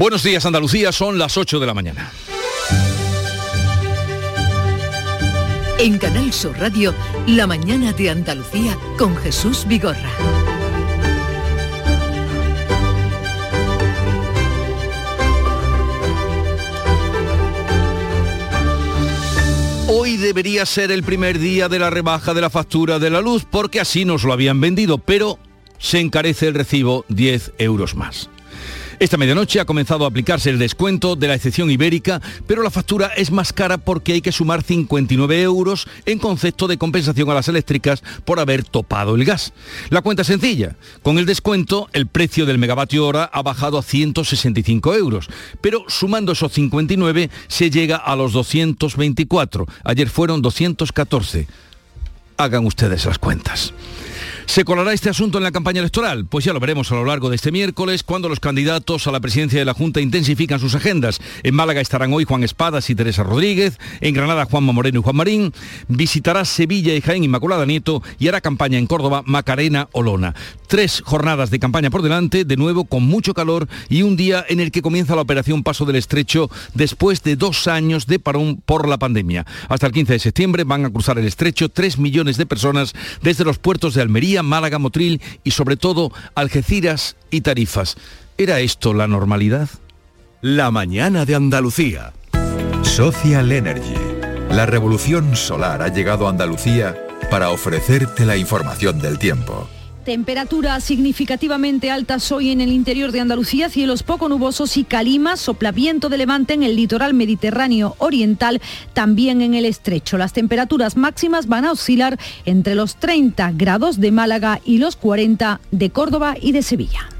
Buenos días Andalucía, son las 8 de la mañana. En Canal Sur Radio, La mañana de Andalucía con Jesús Vigorra. Hoy debería ser el primer día de la rebaja de la factura de la luz porque así nos lo habían vendido, pero se encarece el recibo 10 euros más. Esta medianoche ha comenzado a aplicarse el descuento de la excepción ibérica, pero la factura es más cara porque hay que sumar 59 euros en concepto de compensación a las eléctricas por haber topado el gas. La cuenta es sencilla. Con el descuento, el precio del megavatio hora ha bajado a 165 euros, pero sumando esos 59 se llega a los 224. Ayer fueron 214. Hagan ustedes las cuentas. ¿Se colará este asunto en la campaña electoral? Pues ya lo veremos a lo largo de este miércoles, cuando los candidatos a la presidencia de la Junta intensifican sus agendas. En Málaga estarán hoy Juan Espadas y Teresa Rodríguez, en Granada Juanma Moreno y Juan Marín, visitará Sevilla y Jaén Inmaculada Nieto y hará campaña en Córdoba Macarena Olona. Tres jornadas de campaña por delante, de nuevo con mucho calor y un día en el que comienza la operación Paso del Estrecho después de dos años de parón por la pandemia. Hasta el 15 de septiembre van a cruzar el estrecho tres millones de personas desde los puertos de Almería, Málaga, Motril y sobre todo Algeciras y Tarifas. ¿Era esto la normalidad? La mañana de Andalucía. Social Energy. La revolución solar ha llegado a Andalucía para ofrecerte la información del tiempo. Temperaturas significativamente altas hoy en el interior de Andalucía, cielos poco nubosos y calimas, soplaviento de levante en el litoral mediterráneo oriental, también en el estrecho. Las temperaturas máximas van a oscilar entre los 30 grados de Málaga y los 40 de Córdoba y de Sevilla.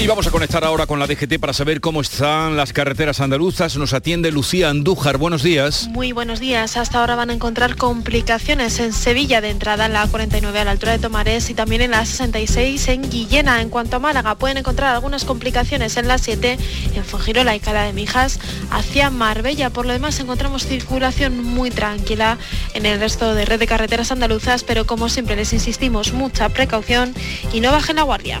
Y vamos a conectar ahora con la DGT para saber cómo están las carreteras andaluzas. Nos atiende Lucía Andújar. Buenos días. Muy buenos días. Hasta ahora van a encontrar complicaciones en Sevilla de entrada en la 49 a la altura de Tomares y también en la 66 en Guillena. En cuanto a Málaga, pueden encontrar algunas complicaciones en la 7 en Fuengirola y Cala de Mijas hacia Marbella. Por lo demás, encontramos circulación muy tranquila en el resto de red de carreteras andaluzas, pero como siempre les insistimos, mucha precaución y no bajen la guardia.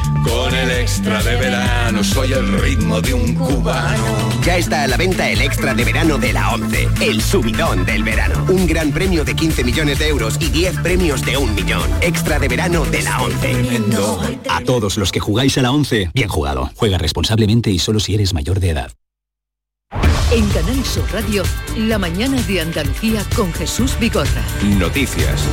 Con el extra de verano soy el ritmo de un cubano. Ya está a la venta el extra de verano de la 11, el subidón del verano. Un gran premio de 15 millones de euros y 10 premios de un millón. Extra de verano de la 11. A todos los que jugáis a la 11, bien jugado. Juega responsablemente y solo si eres mayor de edad. En Canal Sur Radio, La mañana de Andalucía con Jesús Vigorra. Noticias.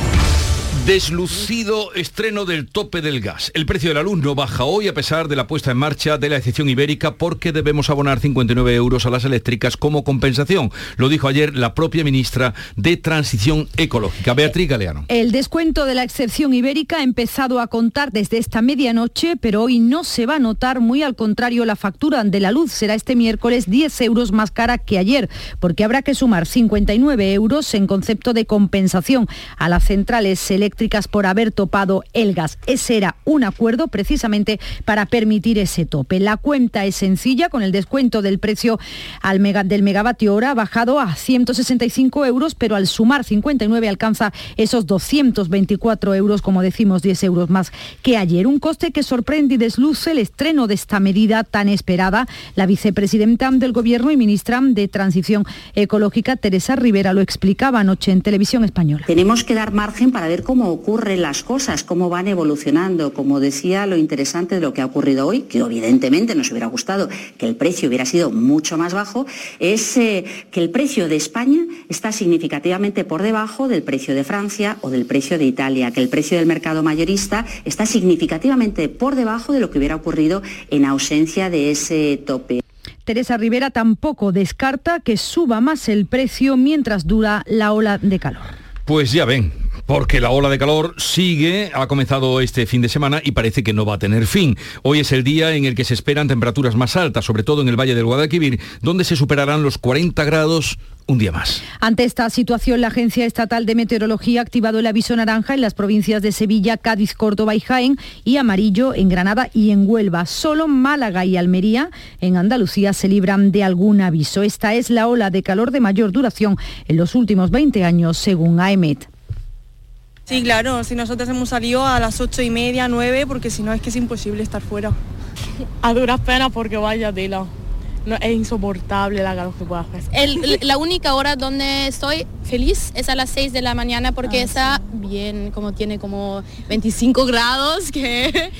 Deslucido estreno del tope del gas. El precio de la luz no baja hoy a pesar de la puesta en marcha de la excepción ibérica porque debemos abonar 59 euros a las eléctricas como compensación. Lo dijo ayer la propia ministra de Transición Ecológica, Beatriz Galeano. El descuento de la excepción ibérica ha empezado a contar desde esta medianoche, pero hoy no se va a notar, muy al contrario, la factura de la luz será este miércoles 10 euros más cara que ayer, porque habrá que sumar 59 euros en concepto de compensación a las centrales eléctricas por haber topado el gas. Ese era un acuerdo precisamente para permitir ese tope. La cuenta es sencilla, con el descuento del precio al mega, del megavatio hora ha bajado a 165 euros, pero al sumar 59 alcanza esos 224 euros, como decimos, 10 euros más que ayer. Un coste que sorprende y desluce el estreno de esta medida tan esperada. La vicepresidenta del Gobierno y ministra de Transición Ecológica, Teresa Rivera, lo explicaba anoche en Televisión Española. Tenemos que dar margen para ver cómo ocurren las cosas, cómo van evolucionando. Como decía, lo interesante de lo que ha ocurrido hoy, que evidentemente nos hubiera gustado que el precio hubiera sido mucho más bajo, es eh, que el precio de España está significativamente por debajo del precio de Francia o del precio de Italia, que el precio del mercado mayorista está significativamente por debajo de lo que hubiera ocurrido en ausencia de ese tope. Teresa Rivera tampoco descarta que suba más el precio mientras dura la ola de calor. Pues ya ven, porque la ola de calor sigue, ha comenzado este fin de semana y parece que no va a tener fin. Hoy es el día en el que se esperan temperaturas más altas, sobre todo en el Valle del Guadalquivir, donde se superarán los 40 grados un día más. Ante esta situación, la Agencia Estatal de Meteorología ha activado el aviso naranja en las provincias de Sevilla, Cádiz, Córdoba y Jaén y amarillo en Granada y en Huelva. Solo Málaga y Almería en Andalucía se libran de algún aviso. Esta es la ola de calor de mayor duración en los últimos 20 años, según AEMET. Sí, claro, si nosotros hemos salido a las ocho y media, nueve, porque si no es que es imposible estar fuera. A duras penas porque vaya tela. No, es insoportable la calor que puede hacer. la única hora donde estoy feliz es a las 6 de la mañana porque Ah, está bien, como tiene como 25 grados, que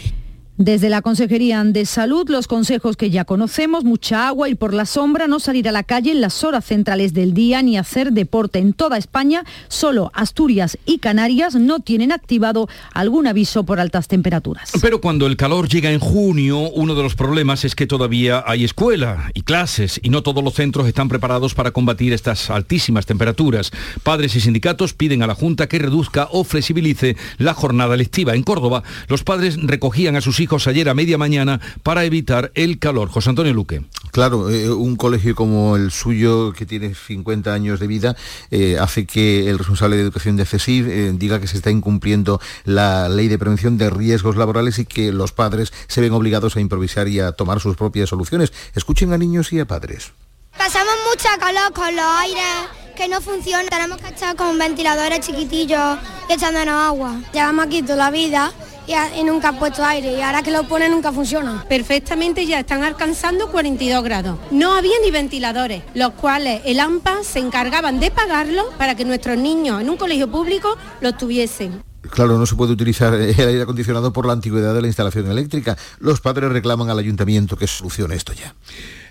Desde la Consejería de Salud, los consejos que ya conocemos, mucha agua, ir por la sombra, no salir a la calle en las horas centrales del día ni hacer deporte. En toda España, solo Asturias y Canarias no tienen activado algún aviso por altas temperaturas. Pero cuando el calor llega en junio, uno de los problemas es que todavía hay escuela y clases y no todos los centros están preparados para combatir estas altísimas temperaturas. Padres y sindicatos piden a la Junta que reduzca o flexibilice la jornada lectiva. En Córdoba, los padres recogían a sus hijos ayer a media mañana para evitar el calor. José Antonio Luque. Claro, eh, un colegio como el suyo, que tiene 50 años de vida, eh, hace que el responsable de educación de CESIF eh, diga que se está incumpliendo la ley de prevención de riesgos laborales y que los padres se ven obligados a improvisar y a tomar sus propias soluciones. Escuchen a niños y a padres. Pasamos mucha calor con los aires que no funcionan. Tenemos que estar con ventiladores chiquitillos y echándonos agua. Llevamos aquí toda la vida y, a- y nunca ha puesto aire y ahora que lo ponen nunca funciona. Perfectamente ya están alcanzando 42 grados. No había ni ventiladores, los cuales el AMPA se encargaban de pagarlos para que nuestros niños en un colegio público los tuviesen. Claro, no se puede utilizar el aire acondicionado por la antigüedad de la instalación eléctrica. Los padres reclaman al ayuntamiento que solucione esto ya.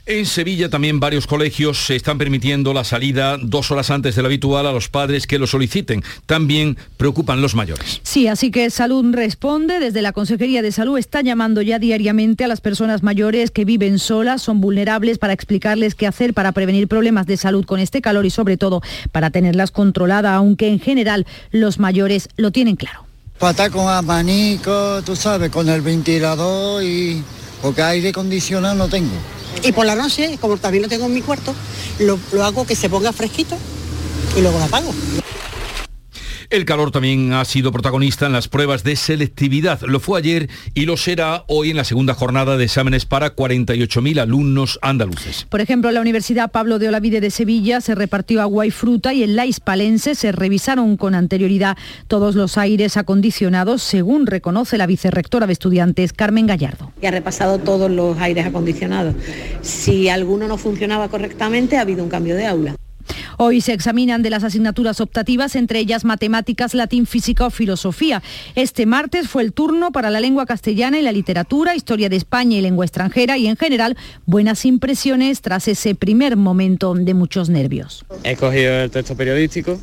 En Sevilla también varios colegios se están permitiendo la salida dos horas antes de lo habitual a los padres que lo soliciten. También preocupan los mayores. Sí, así que Salud responde. Desde la Consejería de Salud está llamando ya diariamente a las personas mayores que viven solas, son vulnerables, para explicarles qué hacer para prevenir problemas de salud con este calor y sobre todo para tenerlas controladas, aunque en general los mayores lo tienen claro. Para estar con abanico, tú sabes, con el ventilador y... Porque aire acondicionado no tengo. Y por la noche, como también lo tengo en mi cuarto, lo, hago que se ponga fresquito y luego lo apago. El calor también ha sido protagonista en las pruebas de selectividad. Lo fue ayer y lo será hoy en la segunda jornada de exámenes para 48.000 alumnos andaluces. Por ejemplo, en la Universidad Pablo de Olavide de Sevilla se repartió agua y fruta y en la Hispalense se revisaron con anterioridad todos los aires acondicionados, según reconoce la vicerrectora de estudiantes Carmen Gallardo. y ha repasado todos los aires acondicionados. Si alguno no funcionaba correctamente, ha habido un cambio de aula. Hoy se examinan de las asignaturas optativas, entre ellas matemáticas, latín, física o filosofía. Este martes fue el turno para la lengua castellana y la literatura, historia de España y lengua extranjera y en general buenas impresiones tras ese primer momento de muchos nervios. He cogido el texto periodístico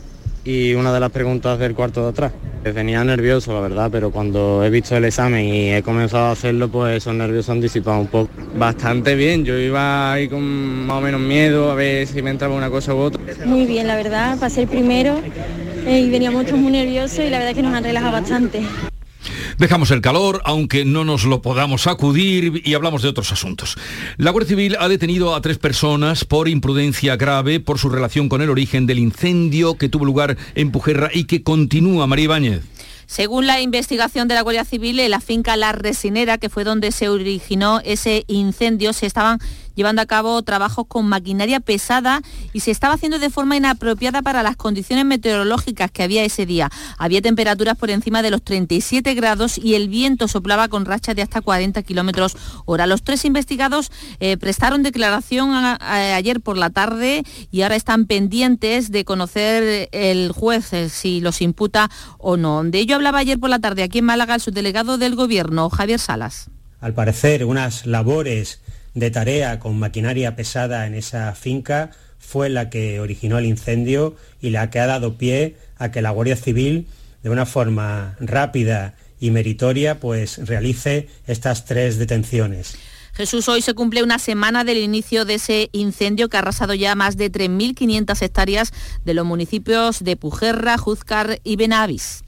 y una de las preguntas del cuarto de atrás. Venía nervioso, la verdad, pero cuando he visto el examen y he comenzado a hacerlo, pues esos nervios se han disipado un poco. Bastante bien, yo iba ahí con más o menos miedo a ver si me entraba una cosa u otra. Muy bien, la verdad, pasé el primero eh, y veníamos todos muy nerviosos y la verdad es que nos han relajado bastante. Dejamos el calor, aunque no nos lo podamos sacudir, y hablamos de otros asuntos. La Guardia Civil ha detenido a tres personas por imprudencia grave por su relación con el origen del incendio que tuvo lugar en Pujerra y que continúa, María Ibáñez. Según la investigación de la Guardia Civil, en la finca La Resinera, que fue donde se originó ese incendio, se estaban llevando a cabo trabajos con maquinaria pesada y se estaba haciendo de forma inapropiada para las condiciones meteorológicas que había ese día. Había temperaturas por encima de los 37 grados y el viento soplaba con rachas de hasta 40 kilómetros hora. Los tres investigados eh, prestaron declaración ayer por la tarde y ahora están pendientes de conocer el juez eh, si los imputa o no. De ello hablaba ayer por la tarde aquí en Málaga el subdelegado del Gobierno, Javier Salas. al parecer, unas labores de tarea con maquinaria pesada en esa finca fue la que originó el incendio y la que ha dado pie a que la Guardia Civil, de una forma rápida y meritoria, pues realice estas tres detenciones. Jesús, hoy se cumple una semana del inicio de ese incendio que ha arrasado ya más de 3.500 hectáreas de los municipios de Pujerra, Juzcar y Benavis.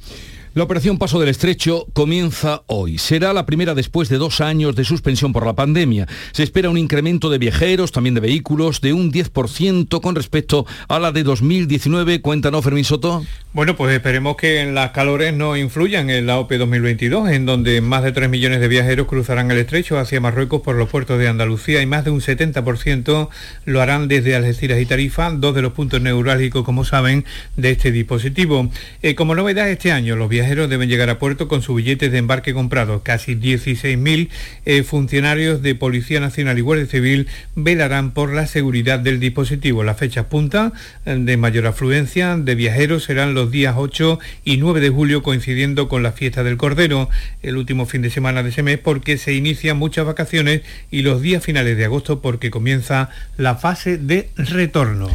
La operación Paso del Estrecho comienza hoy. Será la primera después de dos años de suspensión por la pandemia. Se espera un incremento de viajeros, también de vehículos, de un 10% con respecto a la de 2019. Cuéntanos, Fermín Soto. Bueno, pues esperemos que las calores no influyan en la OPE 2022, en donde más de 3 millones de viajeros cruzarán el estrecho hacia Marruecos por los puertos de Andalucía y más de un 70% lo harán desde Algeciras y Tarifa, dos de los puntos neurálgicos, como saben, de este dispositivo. Eh, como novedad este año, los viajeros deben llegar a puerto con su billete de embarque comprado. Casi 16.000 eh, funcionarios de Policía Nacional y Guardia Civil velarán por la seguridad del dispositivo. Las fechas punta eh, de mayor afluencia de viajeros serán los días 8 y 9 de julio coincidiendo con la fiesta del Cordero, el último fin de semana de ese mes porque se inician muchas vacaciones y los días finales de agosto porque comienza la fase de retorno.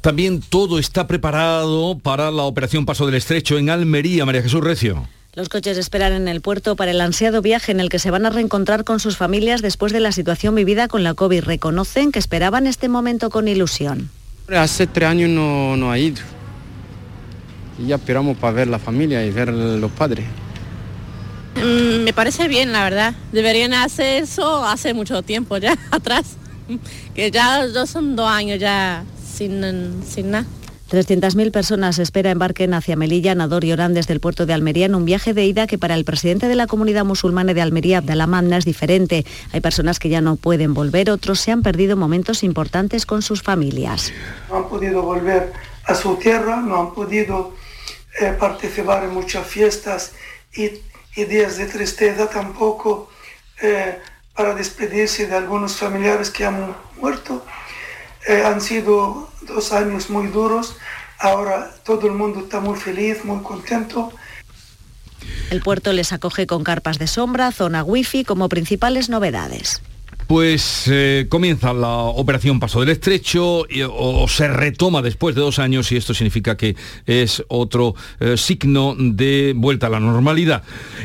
También todo está preparado para la operación Paso del Estrecho en Almería, María Jesús Recio. Los coches esperan en el puerto para el ansiado viaje en el que se van a reencontrar con sus familias después de la situación vivida con la COVID. Reconocen que esperaban este momento con ilusión. Hace tres años no, no ha ido. Y ya esperamos para ver la familia y ver los padres. Mm, me parece bien, la verdad. Deberían hacer eso hace mucho tiempo ya atrás. Que ya, ya son dos años ya sin, sin nada. 300.000 personas espera embarquen hacia Melilla, Nador y Orán desde el puerto de Almería en un viaje de ida que para el presidente de la comunidad musulmana de Almería, Abdallah es diferente. Hay personas que ya no pueden volver, otros se han perdido momentos importantes con sus familias. No han podido volver a su tierra, no han podido eh, participar en muchas fiestas y, días de tristeza tampoco eh, para despedirse de algunos familiares que han muerto. Eh, han sido dos años muy duros. Ahora todo el mundo está muy feliz, muy contento. El puerto les acoge con carpas de sombra, zona wifi como principales novedades. Pues eh, comienza la operación Paso del Estrecho o, se retoma después de dos años y esto significa que es otro eh, signo de vuelta a la normalidad.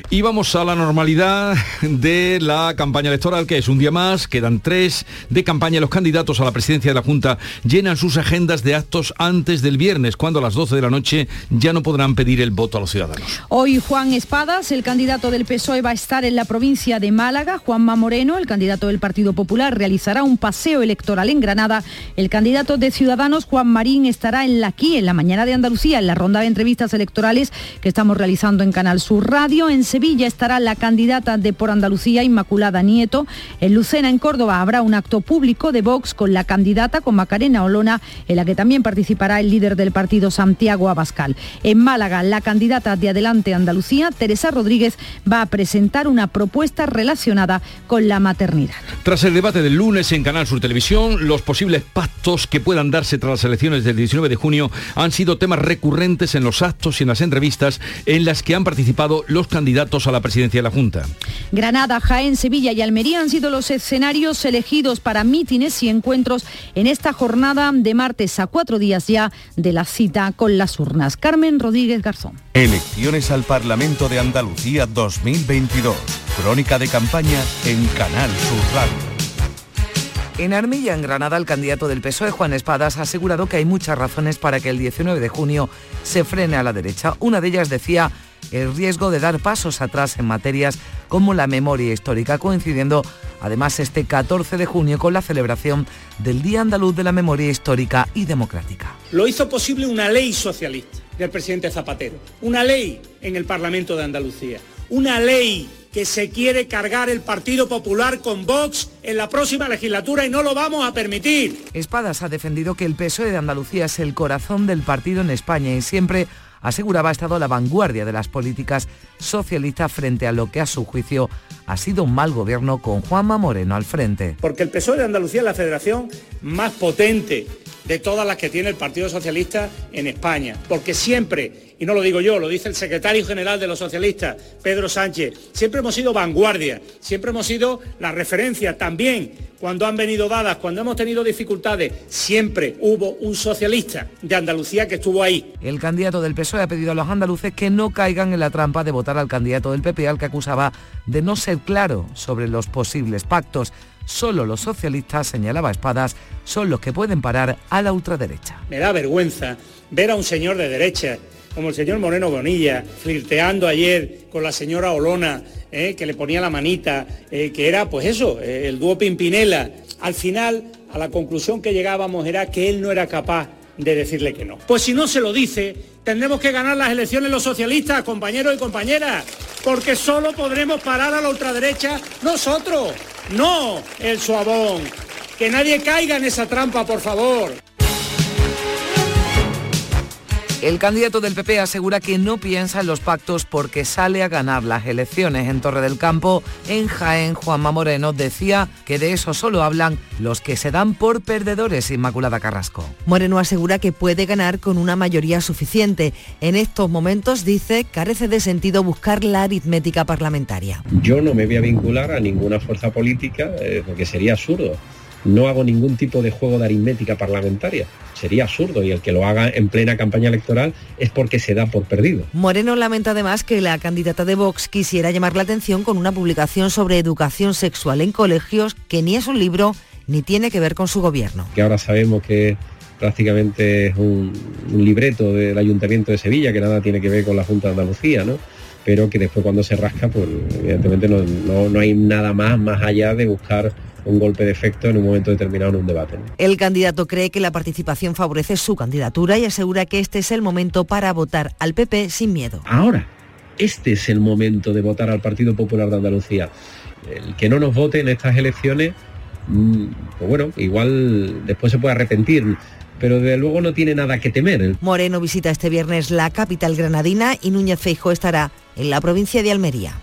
Y vamos a la normalidad de la campaña electoral, que es un día más, quedan tres de campaña. Los candidatos a la presidencia de la Junta llenan sus agendas de actos antes del viernes, cuando a las 12 de la noche ya no podrán pedir el voto a los ciudadanos. Hoy Juan Espadas, el candidato del PSOE, va a estar en la provincia de Málaga. Juanma Moreno, el candidato del Partido Partido Popular realizará un paseo electoral en Granada. El candidato de Ciudadanos, Juan Marín, estará en la aquí, en la mañana de Andalucía, en la ronda de entrevistas electorales que estamos realizando en Canal Sur Radio. En Sevilla estará la candidata de Por Andalucía, Inmaculada Nieto. En Lucena, en Córdoba, habrá un acto público de Vox con la candidata, con Macarena Olona, en la que también participará el líder del partido, Santiago Abascal. En Málaga, la candidata de Adelante Andalucía, Teresa Rodríguez, va a presentar una propuesta relacionada con la maternidad. Tras el debate del lunes en Canal Sur Televisión, los posibles pactos que puedan darse tras las elecciones del 19 de junio han sido temas recurrentes en los actos y en las entrevistas en las que han participado los candidatos a la presidencia de la Junta. Granada, Jaén, Sevilla y Almería han sido los escenarios elegidos para mítines y encuentros en esta jornada de martes a cuatro días ya de la cita con las urnas. Carmen Rodríguez Garzón. Elecciones al Parlamento de Andalucía 2022. Crónica de campaña en Canal Sur Radio. En Armilla, en Granada, el candidato del PSOE, Juan Espadas, ha asegurado que hay muchas razones para que el 19 de junio se frene a la derecha. Una de ellas decía el riesgo de dar pasos atrás en materias como la memoria histórica, coincidiendo además este 14 de junio con la celebración del Día Andaluz de la Memoria Histórica y Democrática. Lo hizo posible una ley socialista del presidente Zapatero, una ley en el Parlamento de Andalucía, una ley que se quiere cargar el Partido Popular con Vox en la próxima legislatura y no lo vamos a permitir. Espadas ha defendido que el PSOE de Andalucía es el corazón del partido en España y siempre aseguraba ha estado a la vanguardia de las políticas socialistas frente a lo que a su juicio ha sido un mal gobierno con Juanma Moreno al frente. Porque el PSOE de Andalucía es la federación más potente de todas las que tiene el Partido Socialista en España. Porque siempre, y no lo digo yo, lo dice el secretario general de los socialistas, Pedro Sánchez, siempre hemos sido vanguardia, siempre hemos sido la referencia también cuando han venido dadas, cuando hemos tenido dificultades, siempre hubo un socialista de Andalucía que estuvo ahí. El candidato del PSOE ha pedido a los andaluces que no caigan en la trampa de votar al candidato del PP al que acusaba de no ser claro sobre los posibles pactos. Solo los socialistas, señalaba Espadas, son los que pueden parar a la ultraderecha. Me da vergüenza ver a un señor de derecha como el señor Moreno Bonilla, flirteando ayer con la señora Olona, eh, que le ponía la manita, eh, que era pues eso, eh, el dúo Pimpinela. Al final, a la conclusión que llegábamos era que él no era capaz de decirle que no. Pues si no se lo dice, tendremos que ganar las elecciones los socialistas, compañeros y compañeras, porque solo podremos parar a la ultraderecha nosotros, no el suavón. Que nadie caiga en esa trampa, por favor. El candidato del PP asegura que no piensa en los pactos porque sale a ganar las elecciones en Torre del Campo. En Jaén, Juanma Moreno decía que de eso solo hablan los que se dan por perdedores, Inmaculada Carrasco. Moreno asegura que puede ganar con una mayoría suficiente. En estos momentos, dice, carece de sentido buscar la aritmética parlamentaria. Yo no me voy a vincular a ninguna fuerza política eh, porque sería absurdo. No hago ningún tipo de juego de aritmética parlamentaria sería absurdo y el que lo haga en plena campaña electoral es porque se da por perdido. Moreno lamenta además que la candidata de Vox quisiera llamar la atención con una publicación sobre educación sexual en colegios que ni es un libro ni tiene que ver con su gobierno. Que ahora sabemos que prácticamente es un, libreto del Ayuntamiento de Sevilla que nada tiene que ver con la Junta de Andalucía, ¿no? pero que después cuando se rasca, pues evidentemente no, no hay nada más más allá de buscar un golpe de efecto en un momento determinado en un debate. El candidato cree que la participación favorece su candidatura y asegura que este es el momento para votar al PP sin miedo. Ahora, este es el momento de votar al Partido Popular de Andalucía. El que no nos vote en estas elecciones, mm, pues bueno, igual después se puede arrepentir pero de luego no tiene nada que temer. Moreno visita este viernes la capital granadina y Núñez Feijo estará en la provincia de Almería.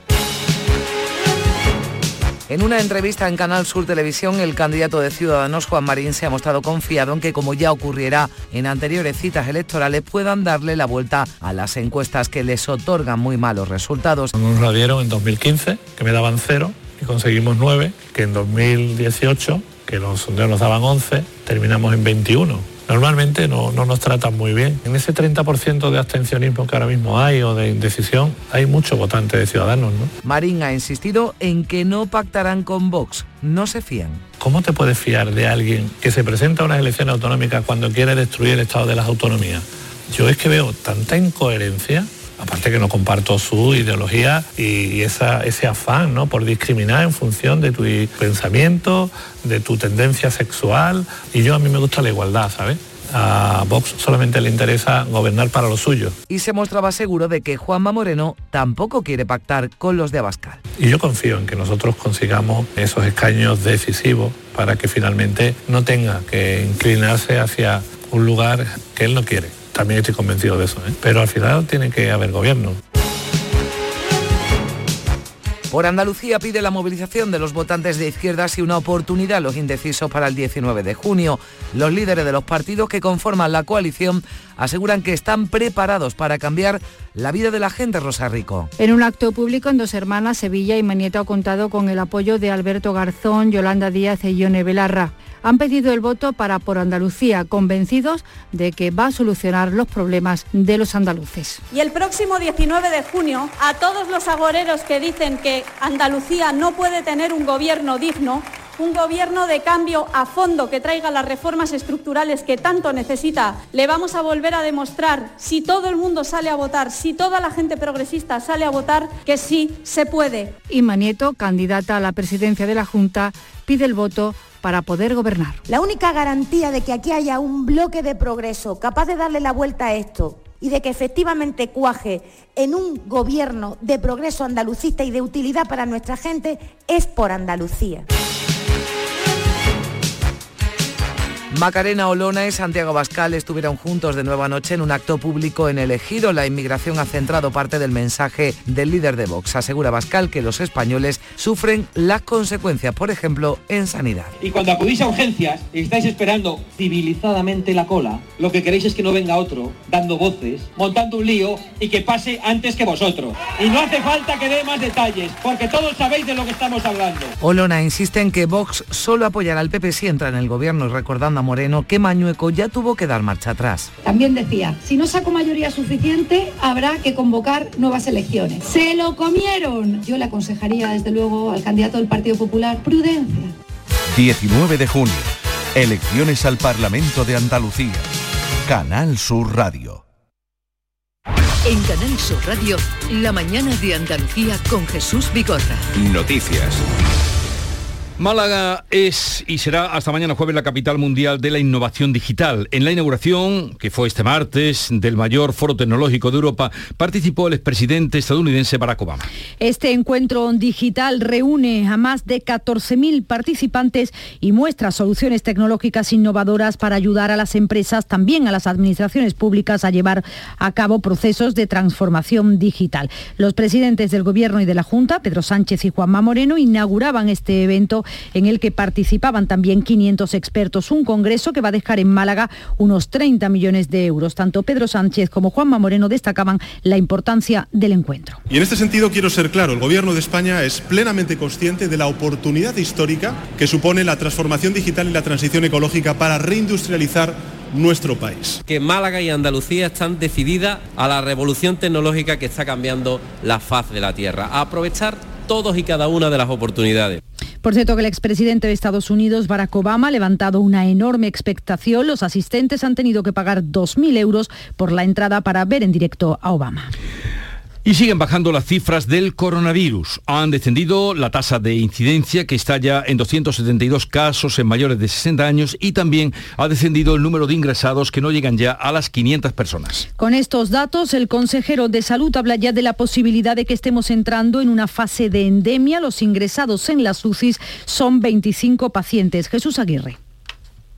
En una entrevista en Canal Sur Televisión, el candidato de Ciudadanos, Juan Marín, se ha mostrado confiado en que, como ya ocurriera en anteriores citas electorales, puedan darle la vuelta a las encuestas que les otorgan muy malos resultados. Nos la dieron en 2015, que me daban cero, y conseguimos nueve, que en 2018, que los sondeos nos daban 11, terminamos en 21 normalmente no, nos tratan muy bien. En ese 30% de abstencionismo que ahora mismo hay o de indecisión, hay muchos votantes de Ciudadanos. ¿no? Marín ha insistido en que no pactarán con Vox, no se fían. ¿Cómo te puedes fiar de alguien que se presenta a unas elecciones autonómicas cuando quiere destruir el Estado de las autonomías? Yo es que veo tanta incoherencia aparte que no comparto su ideología y ese afán ¿no? por discriminar en función de tu pensamiento, de tu tendencia sexual. Y yo a mí me gusta la igualdad, ¿sabes? a Vox solamente le interesa gobernar para lo suyo. Y se mostraba seguro de que Juanma Moreno tampoco quiere pactar con los de Abascal. Y yo confío en que nosotros consigamos esos escaños decisivos para que finalmente no tenga que inclinarse hacia un lugar que él no quiere también estoy convencido de eso, ¿eh? pero al final tiene que haber gobierno. Por Andalucía pide la movilización de los votantes de izquierdas y una oportunidad a los indecisos para el 19 de junio. Los líderes de los partidos que conforman la coalición aseguran que están preparados para cambiar la vida de la gente Rosa Rico. En un acto público en Dos Hermanas, Sevilla y Manieta ha contado con el apoyo de Alberto Garzón, Yolanda Díaz y Ione Belarra han pedido el voto para por Andalucía, convencidos de que va a solucionar los problemas de los andaluces. Y el próximo 19 de junio, a todos los agoreros que dicen que Andalucía no puede tener un gobierno digno, un gobierno de cambio a fondo que traiga las reformas estructurales que tanto necesita. Le vamos a volver a demostrar, si todo el mundo sale a votar, si toda la gente progresista sale a votar, que sí se puede. Inma Nieto, candidata a la presidencia de la Junta, pide el voto para poder gobernar. La única garantía de que aquí haya un bloque de progreso capaz de darle la vuelta a esto y de que efectivamente cuaje en un gobierno de progreso andalucista y de utilidad para nuestra gente es por Andalucía. Macarena Olona y Santiago Bascal estuvieron juntos de nueva noche en un acto público en el Ejido. La inmigración ha centrado parte del mensaje del líder de Vox. Asegura Bascal que los españoles sufren las consecuencias, por ejemplo, en sanidad. Y cuando acudís a urgencias y estáis esperando civilizadamente la cola, lo que queréis es que no venga otro dando voces, montando un lío y que pase antes que vosotros. Y no hace falta que dé más detalles, porque todos sabéis de lo que estamos hablando. Olona insiste en que Vox solo apoyará al PP si entra en el gobierno, recordando Moreno que Mañueco ya tuvo que dar marcha atrás. También decía, si no saco mayoría suficiente, habrá que convocar nuevas elecciones. Se lo comieron. Yo le aconsejaría, desde luego, al candidato del Partido Popular, prudencia. 19 de junio. Elecciones al Parlamento de Andalucía. Canal Sur Radio. En Canal Sur Radio, la mañana de Andalucía con Jesús Bigorra. Noticias. Málaga es y será hasta mañana jueves la capital mundial de la innovación digital. En la inauguración, que fue este martes, del mayor foro tecnológico de Europa, participó el expresidente estadounidense Barack Obama. Este encuentro digital reúne a más de 14.000 participantes y muestra soluciones tecnológicas innovadoras para ayudar a las empresas, también a las administraciones públicas, a llevar a cabo procesos de transformación digital. Los presidentes del Gobierno y de la Junta, Pedro Sánchez y Juanma Moreno, inauguraban este evento en el que participaban también 500 expertos. Un congreso que va a dejar en Málaga unos 30 millones de euros. Tanto Pedro Sánchez como Juanma Moreno destacaban la importancia del encuentro. Y en este sentido quiero ser claro, el Gobierno de España es plenamente consciente de la oportunidad histórica que supone la transformación digital y la transición ecológica para reindustrializar nuestro país. Que Málaga y Andalucía están decididas a la revolución tecnológica que está cambiando la faz de la tierra, a aprovechar todos y cada una de las oportunidades. Por cierto que el expresidente de Estados Unidos, Barack Obama, ha levantado una enorme expectación. Los asistentes han tenido que pagar 2.000 euros por la entrada para ver en directo a Obama. Y siguen bajando las cifras del coronavirus. Han descendido la tasa de incidencia, que está ya en 272 casos en mayores de 60 años, y también ha descendido el número de ingresados, que no llegan ya a las 500 personas. Con estos datos, el consejero de Salud habla ya de la posibilidad de que estemos entrando en una fase de endemia. Los ingresados en las UCIs son 25 pacientes. Jesús Aguirre.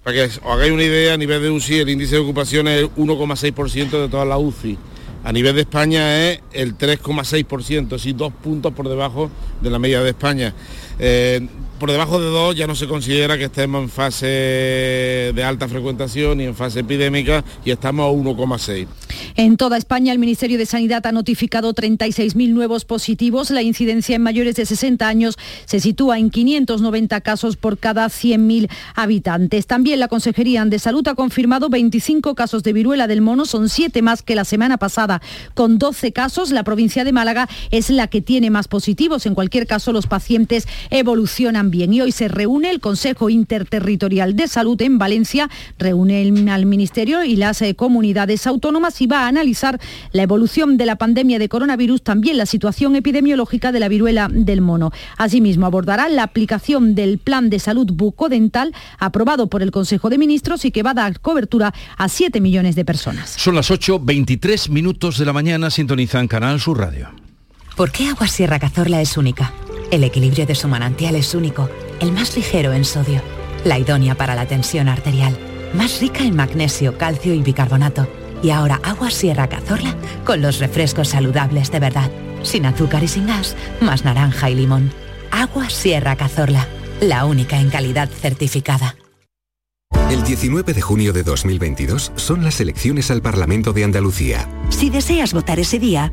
Para que os hagáis una idea, a nivel de UCI el índice de ocupación es 1,6% de toda la UCI. A nivel de España es el 3,6%, así dos puntos por debajo de la media de España. Eh, por debajo de dos ya no se considera que estemos en fase de alta frecuentación y en fase epidémica y estamos a 1,6. En toda España, el Ministerio de Sanidad ha notificado 36.000 nuevos positivos. La incidencia en mayores de 60 años se sitúa en 590 casos por cada 100.000 habitantes. También la Consejería de Salud ha confirmado 25 casos de viruela del mono, son 7 más que la semana pasada. Con 12 casos, la provincia de Málaga es la que tiene más positivos. En cualquier caso, los pacientes evolucionan bien. Y hoy se reúne el Consejo Interterritorial de Salud en Valencia, reúne al Ministerio y las eh, comunidades autónomas y va a analizar la evolución de la pandemia de coronavirus, también la situación epidemiológica de la viruela del mono. Asimismo, abordará la aplicación del Plan de Salud Bucodental aprobado por el Consejo de Ministros y que va a dar cobertura a 7 millones de personas. Son las 8.23 minutos de la mañana, sintonizan Canal Sur Radio. ¿Por qué Agua Sierra Cazorla es única? El equilibrio de su manantial es único, el más ligero en sodio, la idónea para la tensión arterial, más rica en magnesio, calcio y bicarbonato. Y ahora agua Sierra Cazorla con los refrescos saludables de verdad, sin azúcar y sin gas, más naranja y limón. Agua Sierra Cazorla, la única en calidad certificada. El 19 de junio de 2022 son las elecciones al Parlamento de Andalucía. Si deseas votar ese día,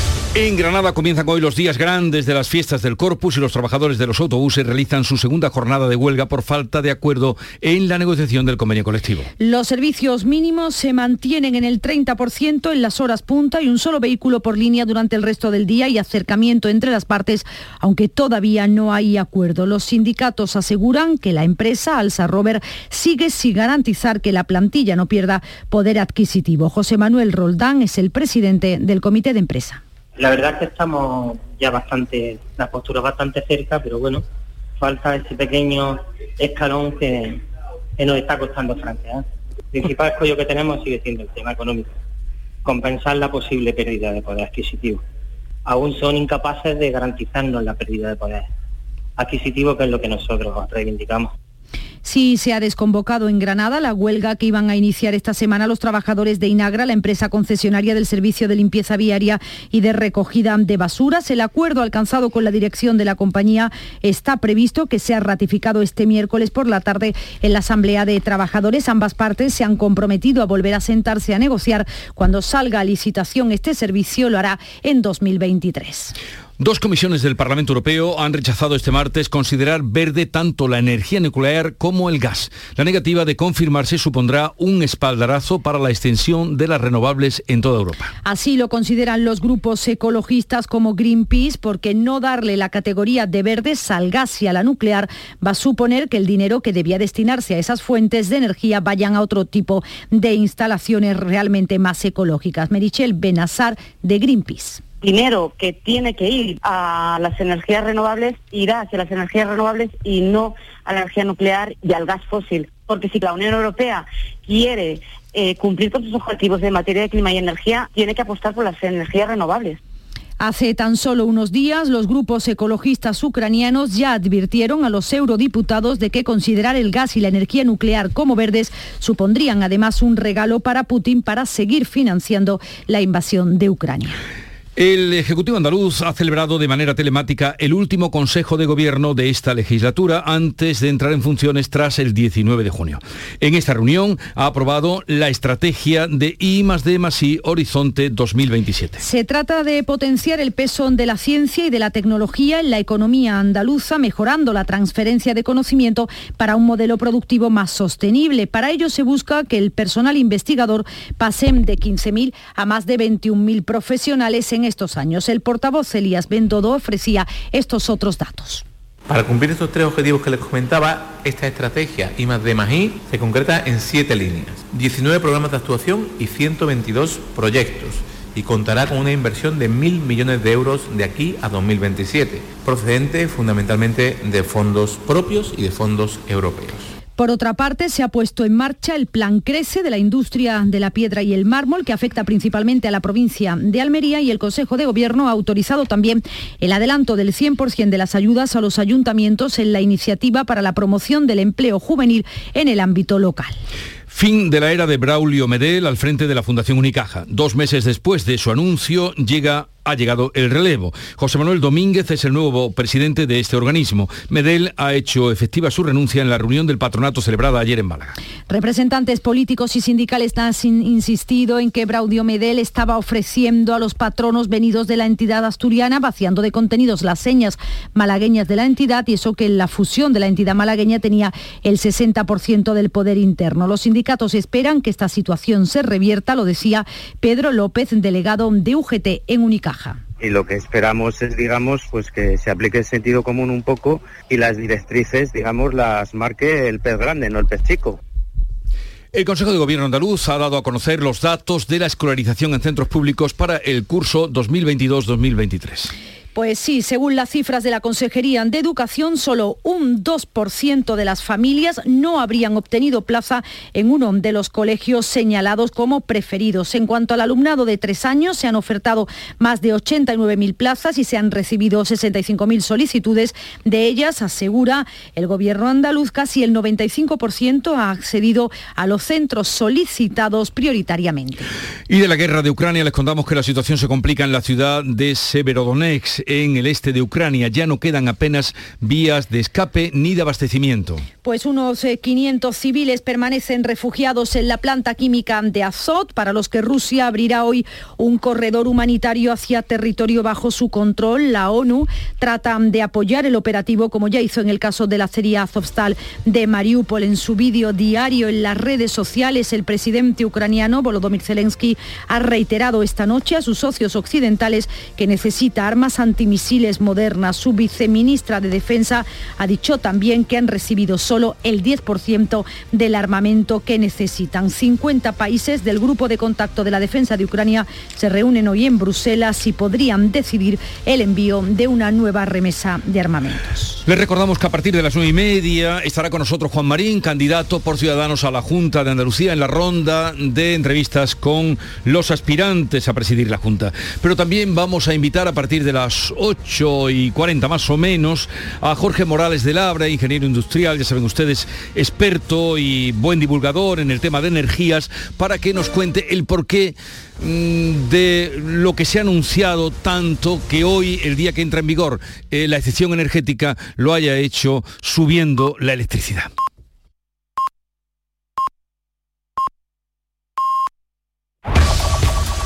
En Granada comienzan hoy los días grandes de las fiestas del Corpus y los trabajadores de los autobuses realizan su segunda jornada de huelga por falta de acuerdo en la negociación del convenio colectivo. Los servicios mínimos se mantienen en el 30% en las horas punta y un solo vehículo por línea durante el resto del día y acercamiento entre las partes, aunque todavía no hay acuerdo. Los sindicatos aseguran que la empresa Alsa Rover sigue sin garantizar que la plantilla no pierda poder adquisitivo. José Manuel Roldán es el presidente del comité de empresa. La verdad es que estamos ya bastante, la postura bastante cerca, pero bueno, falta ese pequeño escalón que, nos está costando franquear. El principal escollo que tenemos sigue siendo el tema económico, compensar la posible pérdida de poder adquisitivo. Aún son incapaces de garantizarnos la pérdida de poder adquisitivo, que es lo que nosotros reivindicamos. Sí se ha desconvocado en Granada la huelga que iban a iniciar esta semana los trabajadores de Inagra, la empresa concesionaria del servicio de limpieza viaria y de recogida de basuras. El acuerdo alcanzado con la dirección de la compañía está previsto que sea ratificado este miércoles por la tarde en la Asamblea de Trabajadores. Ambas partes se han comprometido a volver a sentarse a negociar cuando salga a licitación este servicio. Lo hará en 2023. Dos comisiones del Parlamento Europeo han rechazado este martes considerar verde tanto la energía nuclear como el gas. La negativa de confirmarse supondrá un espaldarazo para la extensión de las renovables en toda Europa. Así lo consideran los grupos ecologistas como Greenpeace porque no darle la categoría de verdes al gas y a la nuclear va a suponer que el dinero que debía destinarse a esas fuentes de energía vayan a otro tipo de instalaciones realmente más ecológicas. Merichel Benassar de Greenpeace dinero que tiene que ir a las energías renovables irá hacia las energías renovables y no a la energía nuclear y al gas fósil. Porque si la Unión Europea quiere eh, cumplir con sus objetivos en materia de clima y energía, tiene que apostar por las energías renovables. Hace tan solo unos días, los grupos ecologistas ucranianos ya advirtieron a los eurodiputados de que considerar el gas y la energía nuclear como verdes supondrían además un regalo para Putin para seguir financiando la invasión de Ucrania. El Ejecutivo andaluz ha celebrado de manera telemática el último Consejo de Gobierno de esta legislatura antes de entrar en funciones tras el 19 de junio. En esta reunión ha aprobado la estrategia de I más D I Horizonte 2027. Se trata de potenciar el peso de la ciencia y de la tecnología en la economía andaluza, mejorando la transferencia de conocimiento para un modelo productivo más sostenible. Para ello se busca que el personal investigador pase de 15.000 a más de 21.000 profesionales en estos años. El portavoz Elías Bendodo ofrecía estos otros datos. Para cumplir estos tres objetivos que les comentaba, esta estrategia I más D más I se concreta en siete líneas, 19 programas de actuación y 122 proyectos y contará con una inversión de mil millones de euros de aquí a 2027, procedente fundamentalmente de fondos propios y de fondos europeos. Por otra parte, se ha puesto en marcha el Plan Crece de la industria de la piedra y el mármol, que afecta principalmente a la provincia de Almería y el Consejo de Gobierno ha autorizado también el adelanto del 100% de las ayudas a los ayuntamientos en la iniciativa para la promoción del empleo juvenil en el ámbito local. Fin de la era de Braulio Medel al frente de la Fundación Unicaja. Dos meses después de su anuncio llega ha llegado el relevo. José Manuel Domínguez es el nuevo presidente de este organismo. Medel ha hecho efectiva su renuncia en la reunión del patronato celebrada ayer en Málaga. Representantes políticos y sindicales han insistido en que Braudio Medel estaba ofreciendo a los patronos venidos de la entidad asturiana, vaciando de contenidos las señas malagueñas de la entidad y eso que la fusión de la entidad malagueña tenía el 60% del poder interno. Los sindicatos esperan que esta situación se revierta, lo decía Pedro López, delegado de UGT en Y lo que esperamos es, digamos, pues que se aplique el sentido común un poco y las directrices, digamos, las marque el pez grande, no el pez chico. El Consejo de Gobierno andaluz ha dado a conocer los datos de la escolarización en centros públicos para el curso 2022-2023. Pues sí, según las cifras de la Consejería de Educación, solo un 2% de las familias no habrían obtenido plaza en uno de los colegios señalados como preferidos. En cuanto al alumnado de tres años, se han ofertado más de 89.000 plazas y se han recibido 65.000 solicitudes. De ellas, asegura el Gobierno andaluz, casi el 95% ha accedido a los centros solicitados prioritariamente. Y de la guerra de Ucrania les contamos que la situación se complica en la ciudad de Severodonetsk en el este de Ucrania. Ya no quedan apenas vías de escape ni de abastecimiento. Pues unos 500 eh, civiles permanecen refugiados en la planta química de Azot, para los que Rusia abrirá hoy un corredor humanitario hacia territorio bajo su control. La ONU trata de apoyar el operativo, como ya hizo en el caso de la serie Azovstal de Mariupol. En su vídeo diario en las redes sociales, el presidente ucraniano Volodymyr Zelensky ha reiterado esta noche a sus socios occidentales que necesita armas antimisiles modernas. Su viceministra de Defensa ha dicho también que han recibido solo el 10% del armamento que necesitan. 50 países del Grupo de Contacto de la Defensa de Ucrania se reúnen hoy en Bruselas y podrían decidir el envío de una nueva remesa de armamentos. Les recordamos que a partir de las nueve y media estará con nosotros Juan Marín, candidato por Ciudadanos a la Junta de Andalucía en la ronda de entrevistas con los aspirantes a presidir la Junta. Pero también vamos a invitar a partir de las las 8 y 40 más o menos a Jorge Morales de Labra, ingeniero industrial, ya saben ustedes, experto y buen divulgador en el tema de energías, para que nos cuente el porqué mm, de lo que se ha anunciado tanto que hoy, el día que entra en vigor eh, la excepción energética, lo haya hecho subiendo la electricidad.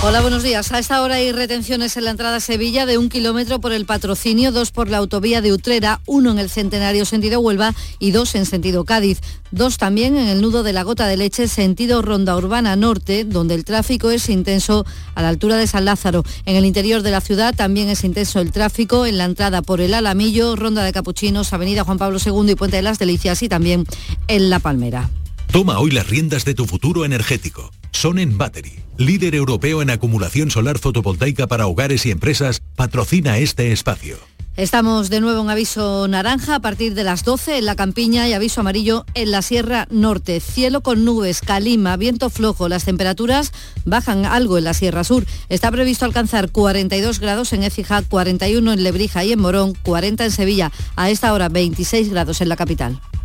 Hola, buenos días. A esta hora hay retenciones en la entrada a Sevilla de un kilómetro por el patrocinio, dos por la autovía de Utrera, uno en el Centenario sentido Huelva y dos en sentido Cádiz. Dos también en el nudo de la Gota de Leche, sentido Ronda Urbana Norte, donde el tráfico es intenso a la altura de San Lázaro. En el interior de la ciudad también es intenso el tráfico en la entrada por el Alamillo, Ronda de Capuchinos, Avenida Juan Pablo II y Puente de las Delicias y también en La Palmera. Toma hoy las riendas de tu futuro energético. Sonen Battery, líder europeo en acumulación solar fotovoltaica para hogares y empresas, patrocina este espacio. Estamos de nuevo en aviso naranja a partir de las 12 en la campiña y aviso amarillo en la Sierra Norte. Cielo con nubes, calima, viento flojo. Las temperaturas bajan algo en la Sierra Sur. Está previsto alcanzar 42 grados en Écija, 41 en Lebrija y en Morón, 40 en Sevilla. A esta hora 26 grados en la capital.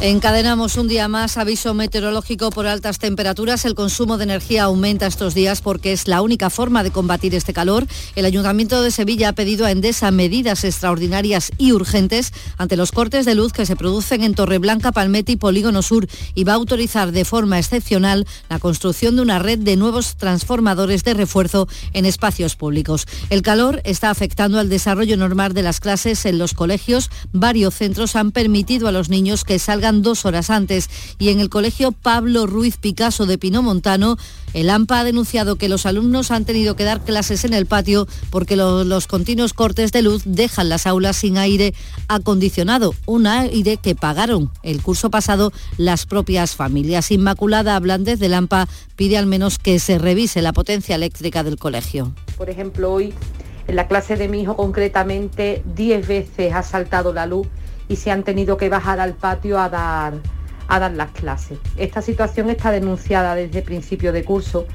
Encadenamos un día más aviso meteorológico por altas temperaturas. El consumo de energía aumenta estos días porque es la única forma de combatir este calor. El Ayuntamiento de Sevilla ha pedido a Endesa medidas extraordinarias y urgentes ante los cortes de luz que se producen en Torreblanca, Palmete y Polígono Sur y va a autorizar de forma excepcional la construcción de una red de nuevos transformadores de refuerzo en espacios públicos. El calor está afectando al desarrollo normal de las clases en los colegios. Varios centros han permitido a los niños que salgan dos horas antes. Y en el colegio Pablo Ruiz Picasso de Pinomontano, el AMPA ha denunciado que los alumnos han tenido que dar clases en el patio porque lo- los continuos cortes de luz dejan las aulas sin aire acondicionado, un aire que pagaron el curso pasado las propias familias. Inmaculada Blandez del AMPA pide al menos que se revise la potencia eléctrica del colegio. Por ejemplo, hoy en la clase de mi hijo concretamente 10 veces ha saltado la luz y se han tenido que bajar al patio a dar, a dar las clases. Esta situación está denunciada desde principio de curso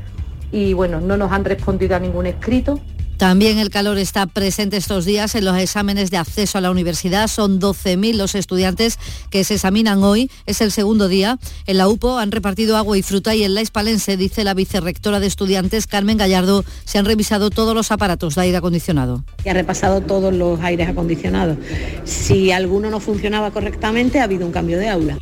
y bueno, no nos han respondido a ningún escrito. También el calor está presente estos días en los exámenes de acceso a la universidad. Son 12.000 los estudiantes que se examinan hoy. Es el segundo día. En la UPO han repartido agua y fruta y en la Hispalense, dice la vicerrectora de estudiantes, Carmen Gallardo, se han revisado todos los aparatos de aire acondicionado. y ha repasado todos los aires acondicionados. Si alguno no funcionaba correctamente, ha habido un cambio de aula.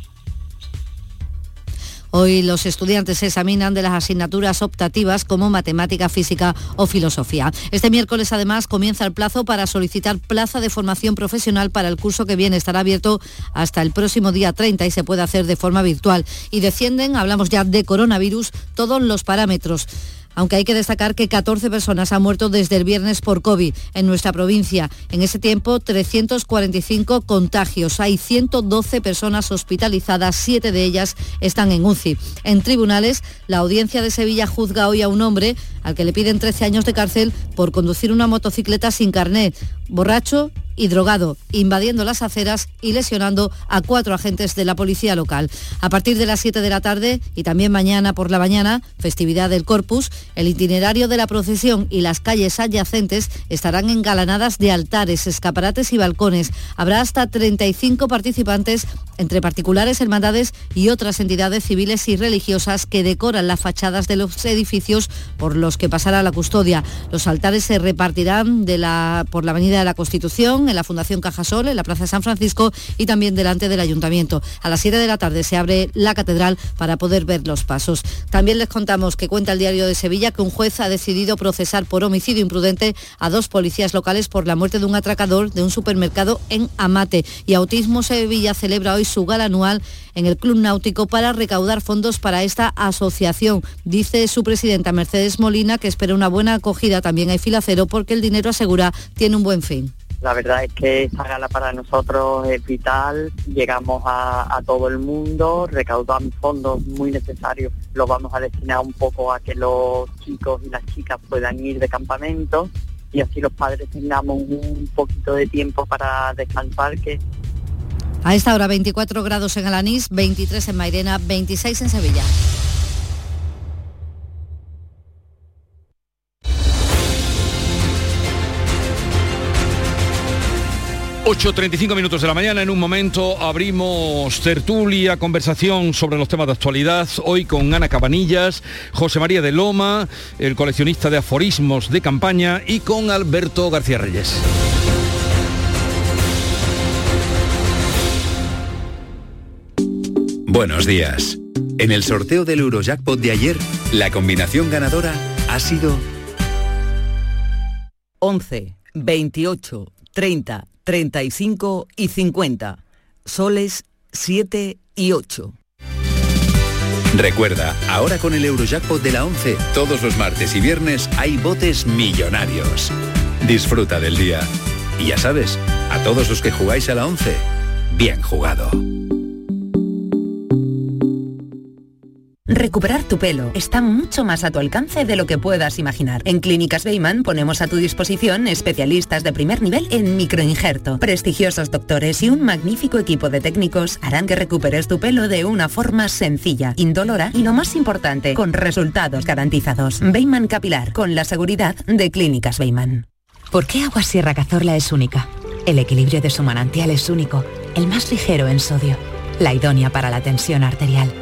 Hoy los estudiantes se examinan de las asignaturas optativas como matemática, física o filosofía. Este miércoles además comienza el plazo para solicitar plaza de formación profesional para el curso que viene. Estará abierto hasta el próximo día 30 y se puede hacer de forma virtual. Y descienden, hablamos ya de coronavirus, todos los parámetros aunque hay que destacar que 14 personas han muerto desde el viernes por COVID en nuestra provincia. En ese tiempo, 345 contagios. Hay 112 personas hospitalizadas, 7 de ellas están en UCI. En tribunales, la audiencia de Sevilla juzga hoy a un hombre al que le piden 13 años de cárcel por conducir una motocicleta sin carnet, borracho y drogado, invadiendo las aceras y lesionando a cuatro agentes de la policía local. A partir de las 7 de la tarde y también mañana por la mañana, festividad del Corpus, el itinerario de la procesión y las calles adyacentes estarán engalanadas de altares, escaparates y balcones. Habrá hasta 35 participantes entre particulares, hermandades y otras entidades civiles y religiosas que decoran las fachadas de los edificios por los que pasará la custodia. Los altares se repartirán por la Avenida la Constitución, en la Fundación Cajasol, en la Plaza de San Francisco y también delante del Ayuntamiento. A las 7 de la tarde se abre la catedral para poder ver los pasos. También les contamos que cuenta el diario de Sevilla que un juez ha decidido procesar por homicidio imprudente a dos policías locales por la muerte de un atracador de un supermercado en Amate. Y Autismo Sevilla celebra hoy su gala anual en el Club Náutico para recaudar fondos para esta asociación. Dice su presidenta Mercedes Molina que espera una buena acogida también hay filacero porque el dinero asegura tiene un buen fin. La verdad es que esta gala para nosotros es vital, llegamos a, a, todo el mundo, recaudamos fondos muy necesarios, los vamos a destinar un poco a que los chicos y las chicas puedan ir de campamento y así los padres tengamos un poquito de tiempo para descansar que a esta hora 24 grados en Alanís, 23 en Mairena, 26 en Sevilla. 8.35 minutos de la mañana, en un momento abrimos tertulia, conversación sobre los temas de actualidad, hoy con Ana Cabanillas, José María de Loma, el coleccionista de aforismos de campaña, y con Alberto García Reyes. Buenos días. En el sorteo del Eurojackpot de ayer, la combinación ganadora ha sido 11, 28, 30, 35 y 50. Soles 7 y 8. Recuerda, ahora con el Eurojackpot de la 11, todos los martes y viernes hay botes millonarios. Disfruta del día. Y ya sabes, a todos los que jugáis a la 11, bien jugado. Recuperar tu pelo está mucho más a tu alcance de lo que puedas imaginar. En Clínicas Beyman ponemos a tu disposición especialistas de primer nivel en microinjerto. Prestigiosos doctores y un magnífico equipo de técnicos harán que recuperes tu pelo de una forma sencilla, indolora y lo más importante, con resultados garantizados. Beyman Capilar, con la seguridad de Clínicas Beyman. ¿Por qué Agua Sierra Cazorla es única? El equilibrio de su manantial es único, el más ligero en sodio, la idónea para la tensión arterial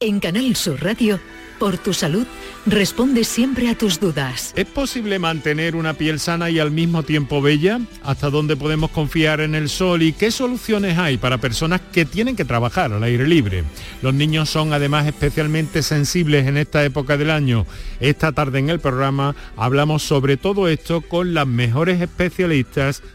En Canal Sur Radio, por tu salud, responde siempre a tus dudas. ¿Es posible mantener una piel sana y al mismo tiempo bella? ¿Hasta dónde podemos confiar en el sol? ¿Y qué soluciones hay para personas que tienen que trabajar al aire libre? Los niños son además especialmente sensibles en esta época del año. Esta tarde en el programa hablamos sobre todo esto con las mejores especialistas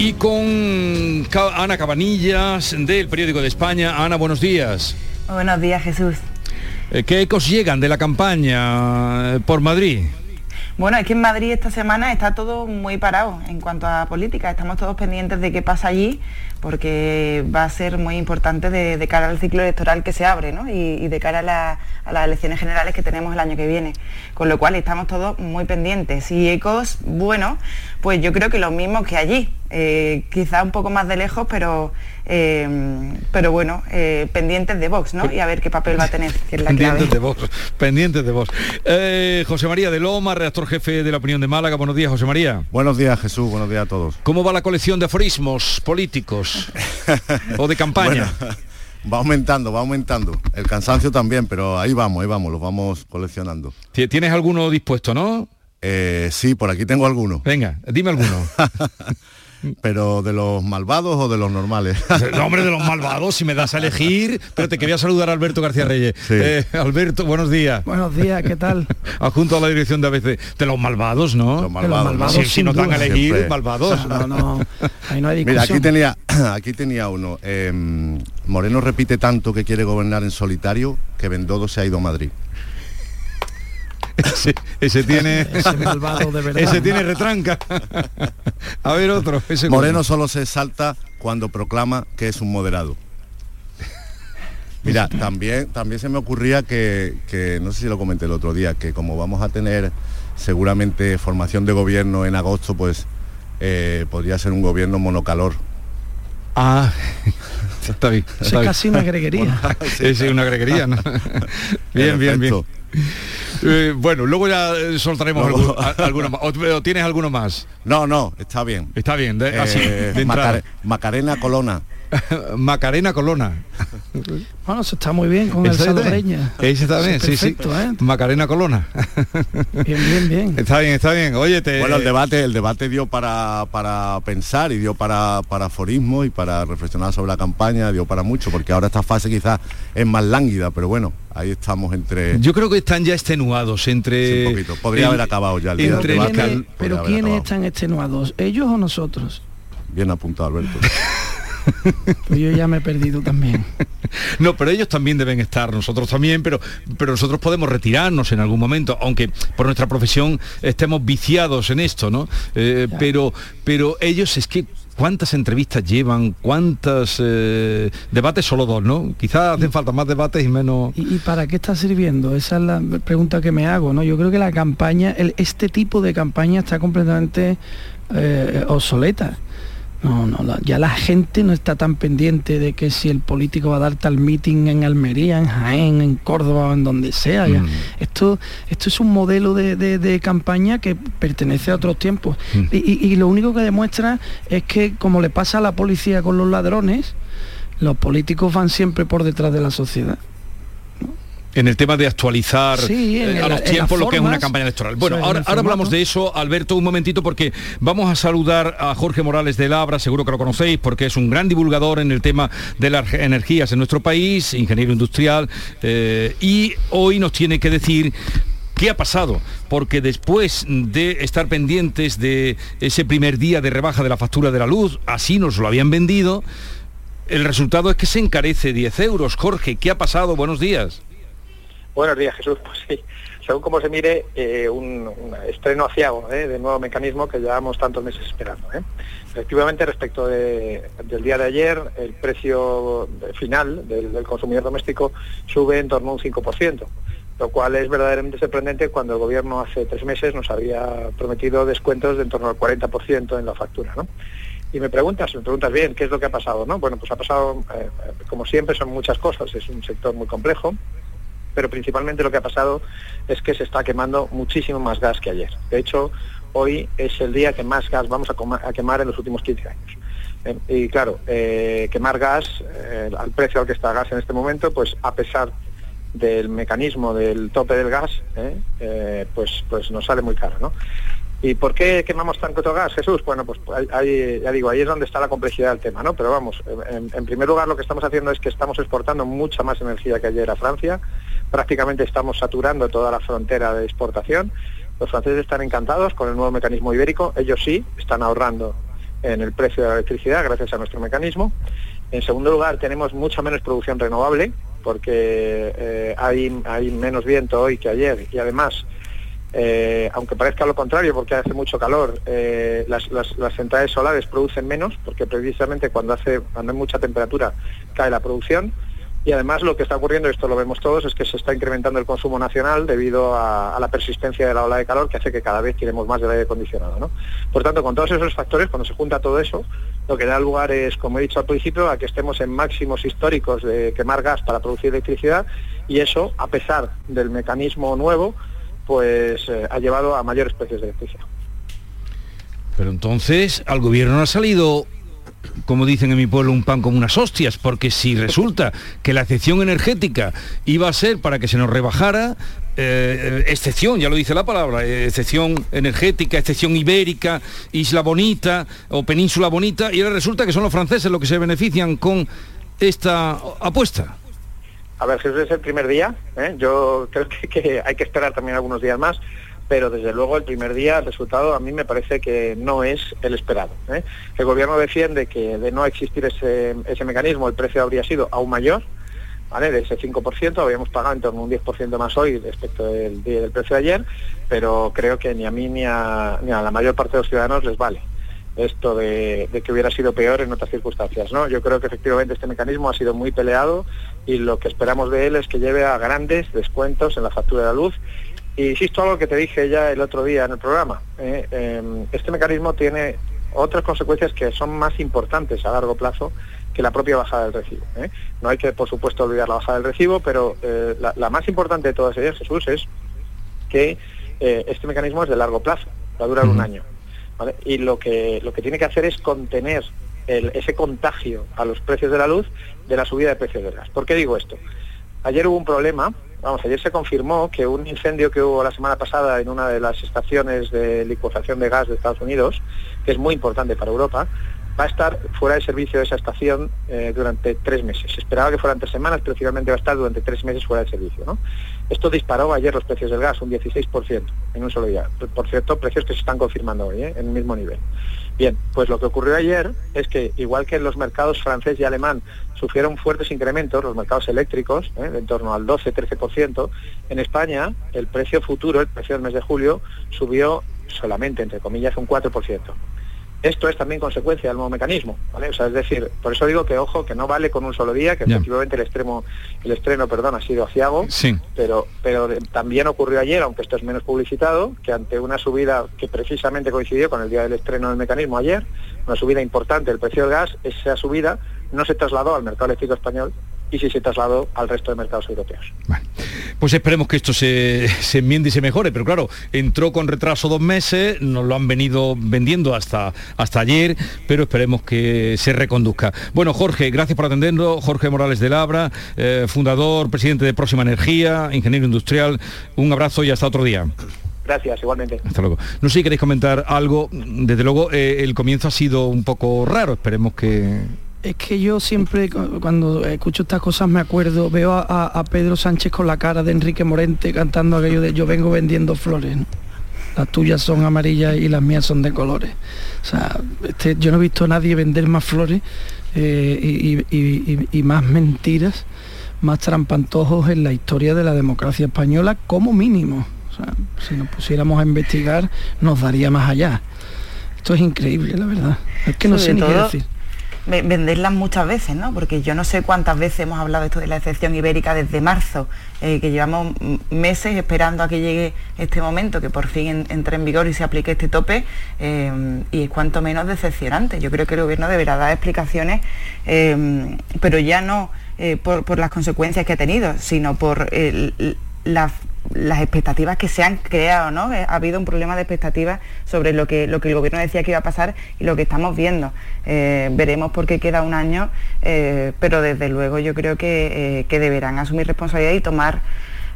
Y con Ana Cabanillas del Periódico de España. Ana, buenos días. Buenos días, Jesús. Eh, ¿Qué ecos llegan de la campaña eh, por Madrid? Bueno, es que en Madrid esta semana está todo muy parado en cuanto a política. Estamos todos pendientes de qué pasa allí porque va a ser muy importante de, cara al ciclo electoral que se abre ¿no? y, de cara a, las elecciones generales que tenemos el año que viene. Con lo cual estamos todos muy pendientes. Y ecos, bueno, pues yo creo que lo mismo que allí. Eh, quizá un poco más de lejos, pero, eh, pero bueno, eh, pendientes de Vox, ¿no? Y a ver qué papel va a tener, que es la pendientes de Vox, pendientes de Vox. José María de Loma, redactor jefe de la opinión de Málaga. Buenos días, José María. Buenos días, Jesús. Buenos días a todos. ¿Cómo va la colección de aforismos políticos o de campaña? va aumentando, va aumentando. El cansancio también, pero ahí vamos, ahí vamos, los vamos coleccionando. ¿Tienes alguno dispuesto, no? sí, por aquí tengo alguno. Venga, dime alguno. Pero de los malvados o de los normales. No, hombre, de los malvados, si me das a elegir. Pero te quería saludar a Alberto García Reyes. Eh, Alberto, buenos días. Buenos días, ¿qué tal? Adjunto a la dirección de ABC. De los malvados, ¿no? Los malvados. si, no dan a elegir, malvados. No, no, ahí no hay Mira, aquí tenía, aquí tenía uno. Em, Moreno repite tanto que quiere gobernar en solitario que Bendodo se ha ido a Madrid. Ese, tiene ese, malvado de verdad. ese tiene retranca a ver otro Moreno solo se salta cuando proclama que es un moderado. Mira, también, también se me ocurría que, que, no sé si lo comenté el otro día, que como vamos a tener seguramente formación de gobierno en agosto, pues eh, podría ser un gobierno monocalor. Ah, está bien. Eso es casi una greguería. es una greguería, ¿no? bien, bien, bien. Eh, bueno, luego ya eh, soltaremos Luego- algu- a- alguno más. ¿O, o tienes alguno más? No, no, está bien. Está bien, de- así, Eh, de Macarena Colona. Macarena Colona. Bueno, eso está muy bien con el salobreña. Ese está bien, sí, sí. perfecto, ¿eh? Macarena Colona. Bien, bien, bien. Está bien, está bien. Oye, te... Bueno, el debate, el debate dio para, para pensar y dio para, para aforismo y para reflexionar sobre la campaña, dio para mucho, porque ahora esta fase quizás es más lánguida, pero bueno, ahí estamos entre... Yo creo que están ya extenuados entre... Sí, un poquito. Podría haber acabado ya el día entre debate. Pero ¿quiénes acabado. están extenuados? ¿Ellos o nosotros? Bien apuntado, Alberto. Pues yo ya me he perdido también. No, pero ellos también deben estar, nosotros también, pero, pero nosotros podemos retirarnos en algún momento, aunque por nuestra profesión estemos viciados en esto, ¿no? Eh, pero, pero ellos es que cuántas entrevistas llevan, cuántas eh, debates, solo dos, ¿no? Quizás hacen falta más debates y menos. ¿Y, y para qué está sirviendo? Esa es la pregunta que me hago, ¿no? Yo creo que la campaña, el- este tipo de campaña está completamente eh, obsoleta. No, no, la- ya la gente no está tan pendiente de que si el político va a dar tal meeting en Almería, en Jaén, en Córdoba o en donde sea. ya. Mm. Esto, esto es un modelo de, de- de campaña que pertenece a otros tiempos. Mm. Y, y- y lo único que demuestra es que, como le pasa a la policía con los ladrones, los políticos van siempre por detrás de la sociedad. En el tema de actualizar Sí, eh, a los tiempos lo que es una campaña electoral. Bueno, ahora, hablamos de eso, Alberto, un momentito, porque vamos a saludar a Jorge Morales de Labra, seguro que lo conocéis, porque es un gran divulgador en el tema de las energías en nuestro país, ingeniero industrial, eh, y hoy nos tiene que decir ¿Qué ha pasado? Porque después de estar pendientes de ese primer día de rebaja de la factura de la luz, así nos lo habían vendido, el resultado es que se encarece 10 euros. Jorge, ¿qué ha pasado? Buenos días. Buenos días, Jesús. Pues sí, según como se mire, eh, un, estreno aciago ¿eh? de nuevo mecanismo que llevamos tantos meses esperando. ¿eh? Efectivamente, respecto de- del día de ayer, el precio final del, consumidor doméstico sube en torno a un 5%, lo cual es verdaderamente sorprendente cuando el gobierno hace tres meses nos había prometido descuentos de en torno al 40% en la factura. Y me preguntas, me preguntas bien, ¿qué es lo que ha pasado? ¿no? Bueno, pues ha pasado, eh, como siempre, son muchas cosas, es un sector muy complejo, pero principalmente lo que ha pasado es que se está quemando muchísimo más gas que ayer. De hecho, hoy es el día que más gas vamos a, quemar en los últimos 15 años. Eh, y claro, eh, quemar gas eh, al precio al que está gas en este momento, pues a pesar del mecanismo del tope del gas, pues, pues nos sale muy caro. ¿no? ¿Y por qué quemamos tanto gas, Jesús? Bueno, pues ahí- ya digo, ahí es donde está la complejidad del tema, ¿no? Pero vamos, en primer lugar lo que estamos haciendo es que estamos exportando mucha más energía que ayer a Francia, prácticamente estamos saturando toda la frontera de exportación. Los franceses están encantados con el nuevo mecanismo ibérico, ellos sí, están ahorrando en el precio de la electricidad gracias a nuestro mecanismo. En segundo lugar, tenemos mucha menos producción renovable, porque eh, hay, hay menos viento hoy que ayer y además eh, aunque parezca lo contrario porque hace mucho calor, eh, las, las- centrales solares producen menos porque precisamente cuando hace cuando hay mucha temperatura cae la producción y además lo que está ocurriendo, esto lo vemos todos, es que se está incrementando el consumo nacional debido a, la persistencia de la ola de calor que hace que cada vez tiremos más del aire acondicionado. ¿no? Por tanto, con todos esos factores, cuando se junta todo eso, lo que da lugar es, como he dicho al principio, a que estemos en máximos históricos de quemar gas para producir electricidad y eso, a pesar del mecanismo nuevo, pues eh, ha llevado a mayores precios de electricidad. Pero entonces al gobierno no ha salido, como dicen en mi pueblo, un pan como unas hostias, porque si resulta que la excepción energética iba a ser para que se nos rebajara, eh, excepción, ya lo dice la palabra, eh, excepción energética, excepción ibérica, isla bonita o península bonita, y ahora resulta que son los franceses los que se benefician con esta apuesta. A ver, Jesús es el primer día, ¿eh? yo creo que hay que esperar también algunos días más, pero desde luego el primer día el resultado a mí me parece que no es el esperado. ¿eh? El gobierno defiende que de no existir ese, ese mecanismo el precio habría sido aún mayor, ¿vale? de ese 5%, habíamos pagado en torno a un 10% más hoy respecto del, del precio de ayer, pero creo que ni a mí ni a, ni a la mayor parte de los ciudadanos les vale. esto de, de, que hubiera sido peor en otras circunstancias. ¿no? Yo creo que efectivamente este mecanismo ha sido muy peleado y lo que esperamos de él es que lleve a grandes descuentos en la factura de la luz. Y insisto algo que te dije ya el otro día en el programa. ¿eh? Eh, este mecanismo tiene otras consecuencias que son más importantes a largo plazo que la propia bajada del recibo. ¿eh? No hay que, por supuesto, olvidar la bajada del recibo, pero eh, la, la, más importante de todas ellas, Jesús, es que este mecanismo es de largo plazo, va a durar un año. ¿vale? Y lo que, lo que tiene que hacer es contener el, ese contagio a los precios de la luz de la subida de precios del gas. ¿Por qué digo esto? Ayer hubo un problema, vamos, ayer se confirmó que un incendio que hubo la semana pasada en una de las estaciones de licuación de gas de Estados Unidos, que es muy importante para Europa, va a estar fuera de servicio de esa estación eh, durante tres meses. Se esperaba que fueran tres semanas, pero finalmente va a estar durante tres meses fuera de servicio. Esto disparó ayer los precios del gas un 16% en un solo día. Por cierto, precios que se están confirmando hoy ¿eh? en el mismo nivel. Bien, pues lo que ocurrió ayer es que, igual que en los mercados francés y alemán sufrieron fuertes incrementos, los mercados eléctricos, ¿eh? en torno al 12-13%, en España el precio futuro, el precio del mes de julio, subió solamente, entre comillas, un 4%. Esto es también consecuencia del nuevo mecanismo, ¿vale? O sea, es decir, por eso digo que ojo, que no vale con un solo día, que yeah. efectivamente el extremo, el estreno, perdón, ha sido aciago, sí. pero, pero también ocurrió ayer, aunque esto es menos publicitado, que ante una subida que precisamente coincidió con el día del estreno del mecanismo ayer, una subida importante del precio del gas, esa subida no se trasladó al mercado eléctrico español y sí se trasladó al resto de mercados europeos. Vale. Pues esperemos que esto se, se, enmiende y se mejore, pero claro, entró con retraso dos meses, nos lo han venido vendiendo hasta, hasta ayer, pero esperemos que se reconduzca. Bueno, Jorge, gracias por atendernos. Jorge Morales de Labra, eh, fundador, presidente de Próxima Energía, ingeniero industrial. Un abrazo y hasta otro día. Gracias, igualmente. Hasta luego. No sé si queréis comentar algo. Desde luego, eh, el comienzo ha sido un poco raro. Esperemos que es que yo siempre cuando escucho estas cosas me acuerdo, veo a, a, Pedro Sánchez con la cara de Enrique Morente cantando aquello de yo vengo vendiendo flores. ¿no? Las tuyas son amarillas y las mías son de colores. O sea, este, yo no he visto a nadie vender más flores eh, y, y, y, y, más mentiras, más trampantojos en la historia de la democracia española como mínimo. O sea, si nos pusiéramos a investigar nos daría más allá. Esto es increíble, la verdad. Es que no Sobre sé ni todo... qué decir venderlas muchas veces, ¿no? Porque yo no sé cuántas veces hemos hablado esto de la excepción ibérica desde marzo, eh, que llevamos meses esperando a que llegue este momento, que por fin en, entre en vigor y se aplique este tope, eh, y es cuanto menos decepcionante. Yo creo que el gobierno deberá dar explicaciones, eh, pero ya no por, por, las consecuencias que ha tenido, sino por la las expectativas que se han creado, ¿no? Ha habido un problema de expectativas sobre lo que, lo que el gobierno decía que iba a pasar y lo que estamos viendo. Eh, veremos por qué queda un año, eh, pero desde luego yo creo que, eh, que deberán asumir responsabilidad y tomar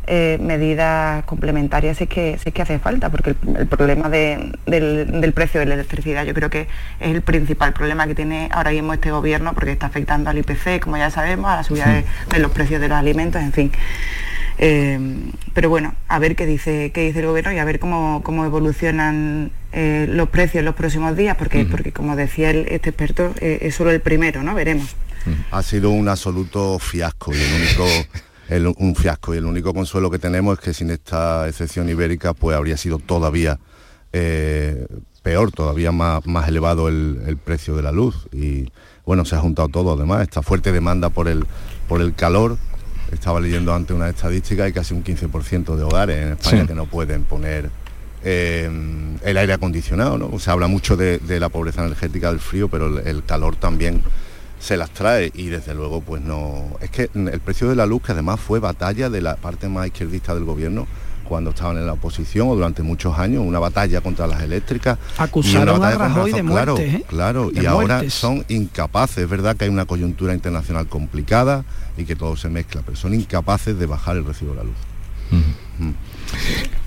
medidas complementarias si es, que, si es que hace falta, porque el, el problema de, del, del, precio de la electricidad yo creo que es el principal problema que tiene ahora mismo este gobierno, porque está afectando al IPC, como ya sabemos, a la subida sí. de, de los precios de los alimentos, en fin. Eh, pero bueno, a ver qué dice, qué dice el gobierno y a ver cómo, cómo evolucionan eh, los precios en los próximos días, porque, uh -huh. porque como decía el, este experto, eh, es solo el primero, ¿no? Veremos. Uh -huh. Ha sido un absoluto fiasco y el único... El, un fiasco y el único consuelo que tenemos es que sin esta excepción ibérica pues habría sido todavía eh, peor, todavía más, más elevado el, el, precio de la luz y bueno, se ha juntado todo además, esta fuerte demanda por el, por el calor estaba leyendo antes una estadística y casi un 15% de hogares en España sí. que no pueden poner eh, el aire acondicionado, ¿no? Se habla mucho de, de, la pobreza energética del frío, pero el, el, calor también se las trae y desde luego pues no... Es que el precio de la luz, que además fue batalla de la parte más izquierdista del gobierno, cuando estaban en la oposición o durante muchos años, una batalla contra las eléctricas. Acusaron y una batalla a Rajoy de muerte, Claro, ¿eh? claro. De y ahora muertes. son incapaces. Es verdad que hay una coyuntura internacional complicada y que todo se mezcla, pero son incapaces de bajar el recibo de la luz. Mm.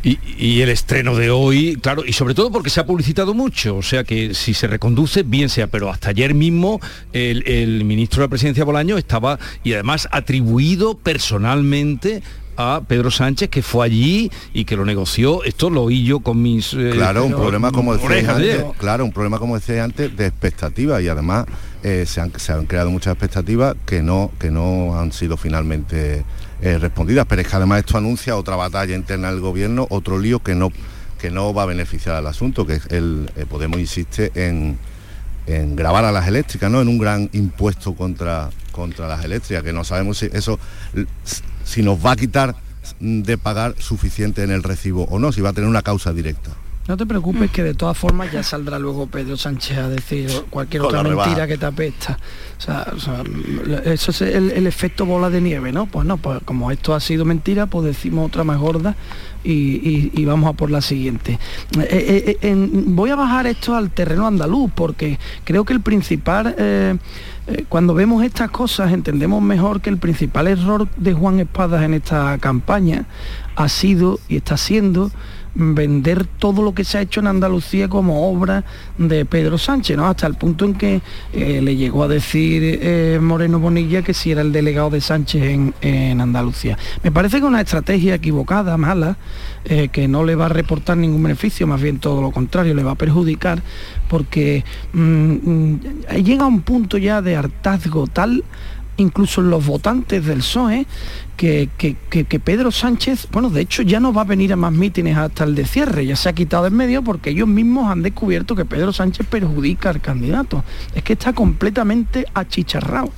Y, el estreno de hoy, claro, y sobre todo porque se ha publicitado mucho, o sea que si se reconduce, bien sea, pero hasta ayer mismo el, el ministro de la presidencia Bolaño estaba, y además atribuido personalmente a Pedro Sánchez que fue allí y que lo negoció. Esto lo oí yo con mis eh, claro un problema como decía antes, claro un problema como decía antes de expectativas y además eh, se, han, se, han, creado muchas expectativas que no que no han sido finalmente eh, respondidas. Pero es que además esto anuncia otra batalla interna del gobierno, otro lío que no que no va a beneficiar al asunto, que es el Podemos insiste en en grabar a las eléctricas, ¿no? En un gran impuesto contra, contra las eléctricas, que no sabemos si eso si nos va a quitar de pagar suficiente en el recibo o no, si va a tener una causa directa. No te preocupes que de todas formas ya saldrá luego Pedro Sánchez a decir cualquier otra mentira que te apesta. O sea, eso es el, efecto bola de nieve, ¿no? Pues no, pues como esto ha sido mentira, pues decimos otra más gorda y, vamos a por la siguiente. Eh, eh, eh, voy a bajar esto al terreno andaluz porque creo que el principal... cuando vemos estas cosas entendemos mejor que el principal error de Juan Espadas en esta campaña ha sido y está siendo vender todo lo que se ha hecho en Andalucía como obra de Pedro Sánchez, ¿no? Hasta el punto en que eh, le llegó a decir eh, Moreno Bonilla que si era el delegado de Sánchez en, Andalucía. Me parece que una estrategia equivocada, mala, eh, que no le va a reportar ningún beneficio, más bien todo lo contrario, le va a perjudicar, porque mm, mm, llega a un punto ya de hartazgo tal incluso los votantes del PSOE, que, que, Pedro Sánchez, bueno, de hecho ya no va a venir a más mítines hasta el de cierre, ya se ha quitado en medio porque ellos mismos han descubierto que Pedro Sánchez perjudica al candidato. Es que está completamente achicharrado.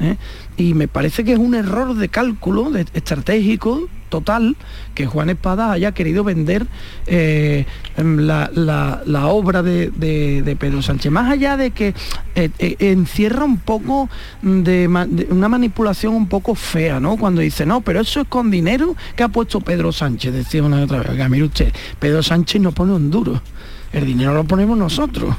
¿eh? Y me parece que es un error de cálculo de, estratégico total que Juan Espada haya querido vender eh, em, la, obra de, Pedro Sánchez. Más allá de que eh, eh, encierra un poco de, una manipulación un poco fea, ¿no? Cuando dice, no, pero eso es con dinero que ha puesto Pedro Sánchez. Decía una y otra vez, mire usted, Pedro Sánchez no pone un duro, el dinero lo ponemos nosotros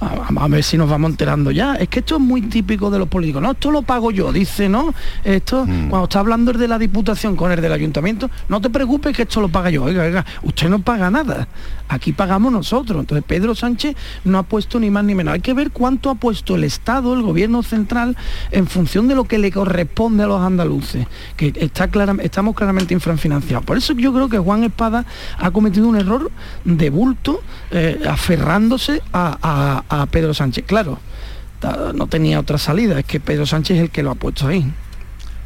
a, ver si nos vamos enterando ya. Es que esto es muy típico de los políticos. No, esto lo pago yo, dice, ¿no? Esto, mm. cuando está hablando el de la Diputación con el del Ayuntamiento, no te preocupes que esto lo paga yo. Oiga, oiga, usted no paga nada. Aquí pagamos nosotros. Entonces Pedro Sánchez no ha puesto ni más ni menos. Hay que ver cuánto ha puesto el Estado, el gobierno central, en función de lo que le corresponde a los andaluces. Que está clara, estamos claramente infrafinanciados. Por eso yo creo que Juan Espada ha cometido un error de bulto, eh, aferrándose a a Pedro Sánchez. Claro, no tenía otra salida, es que Pedro Sánchez es el que lo ha puesto ahí.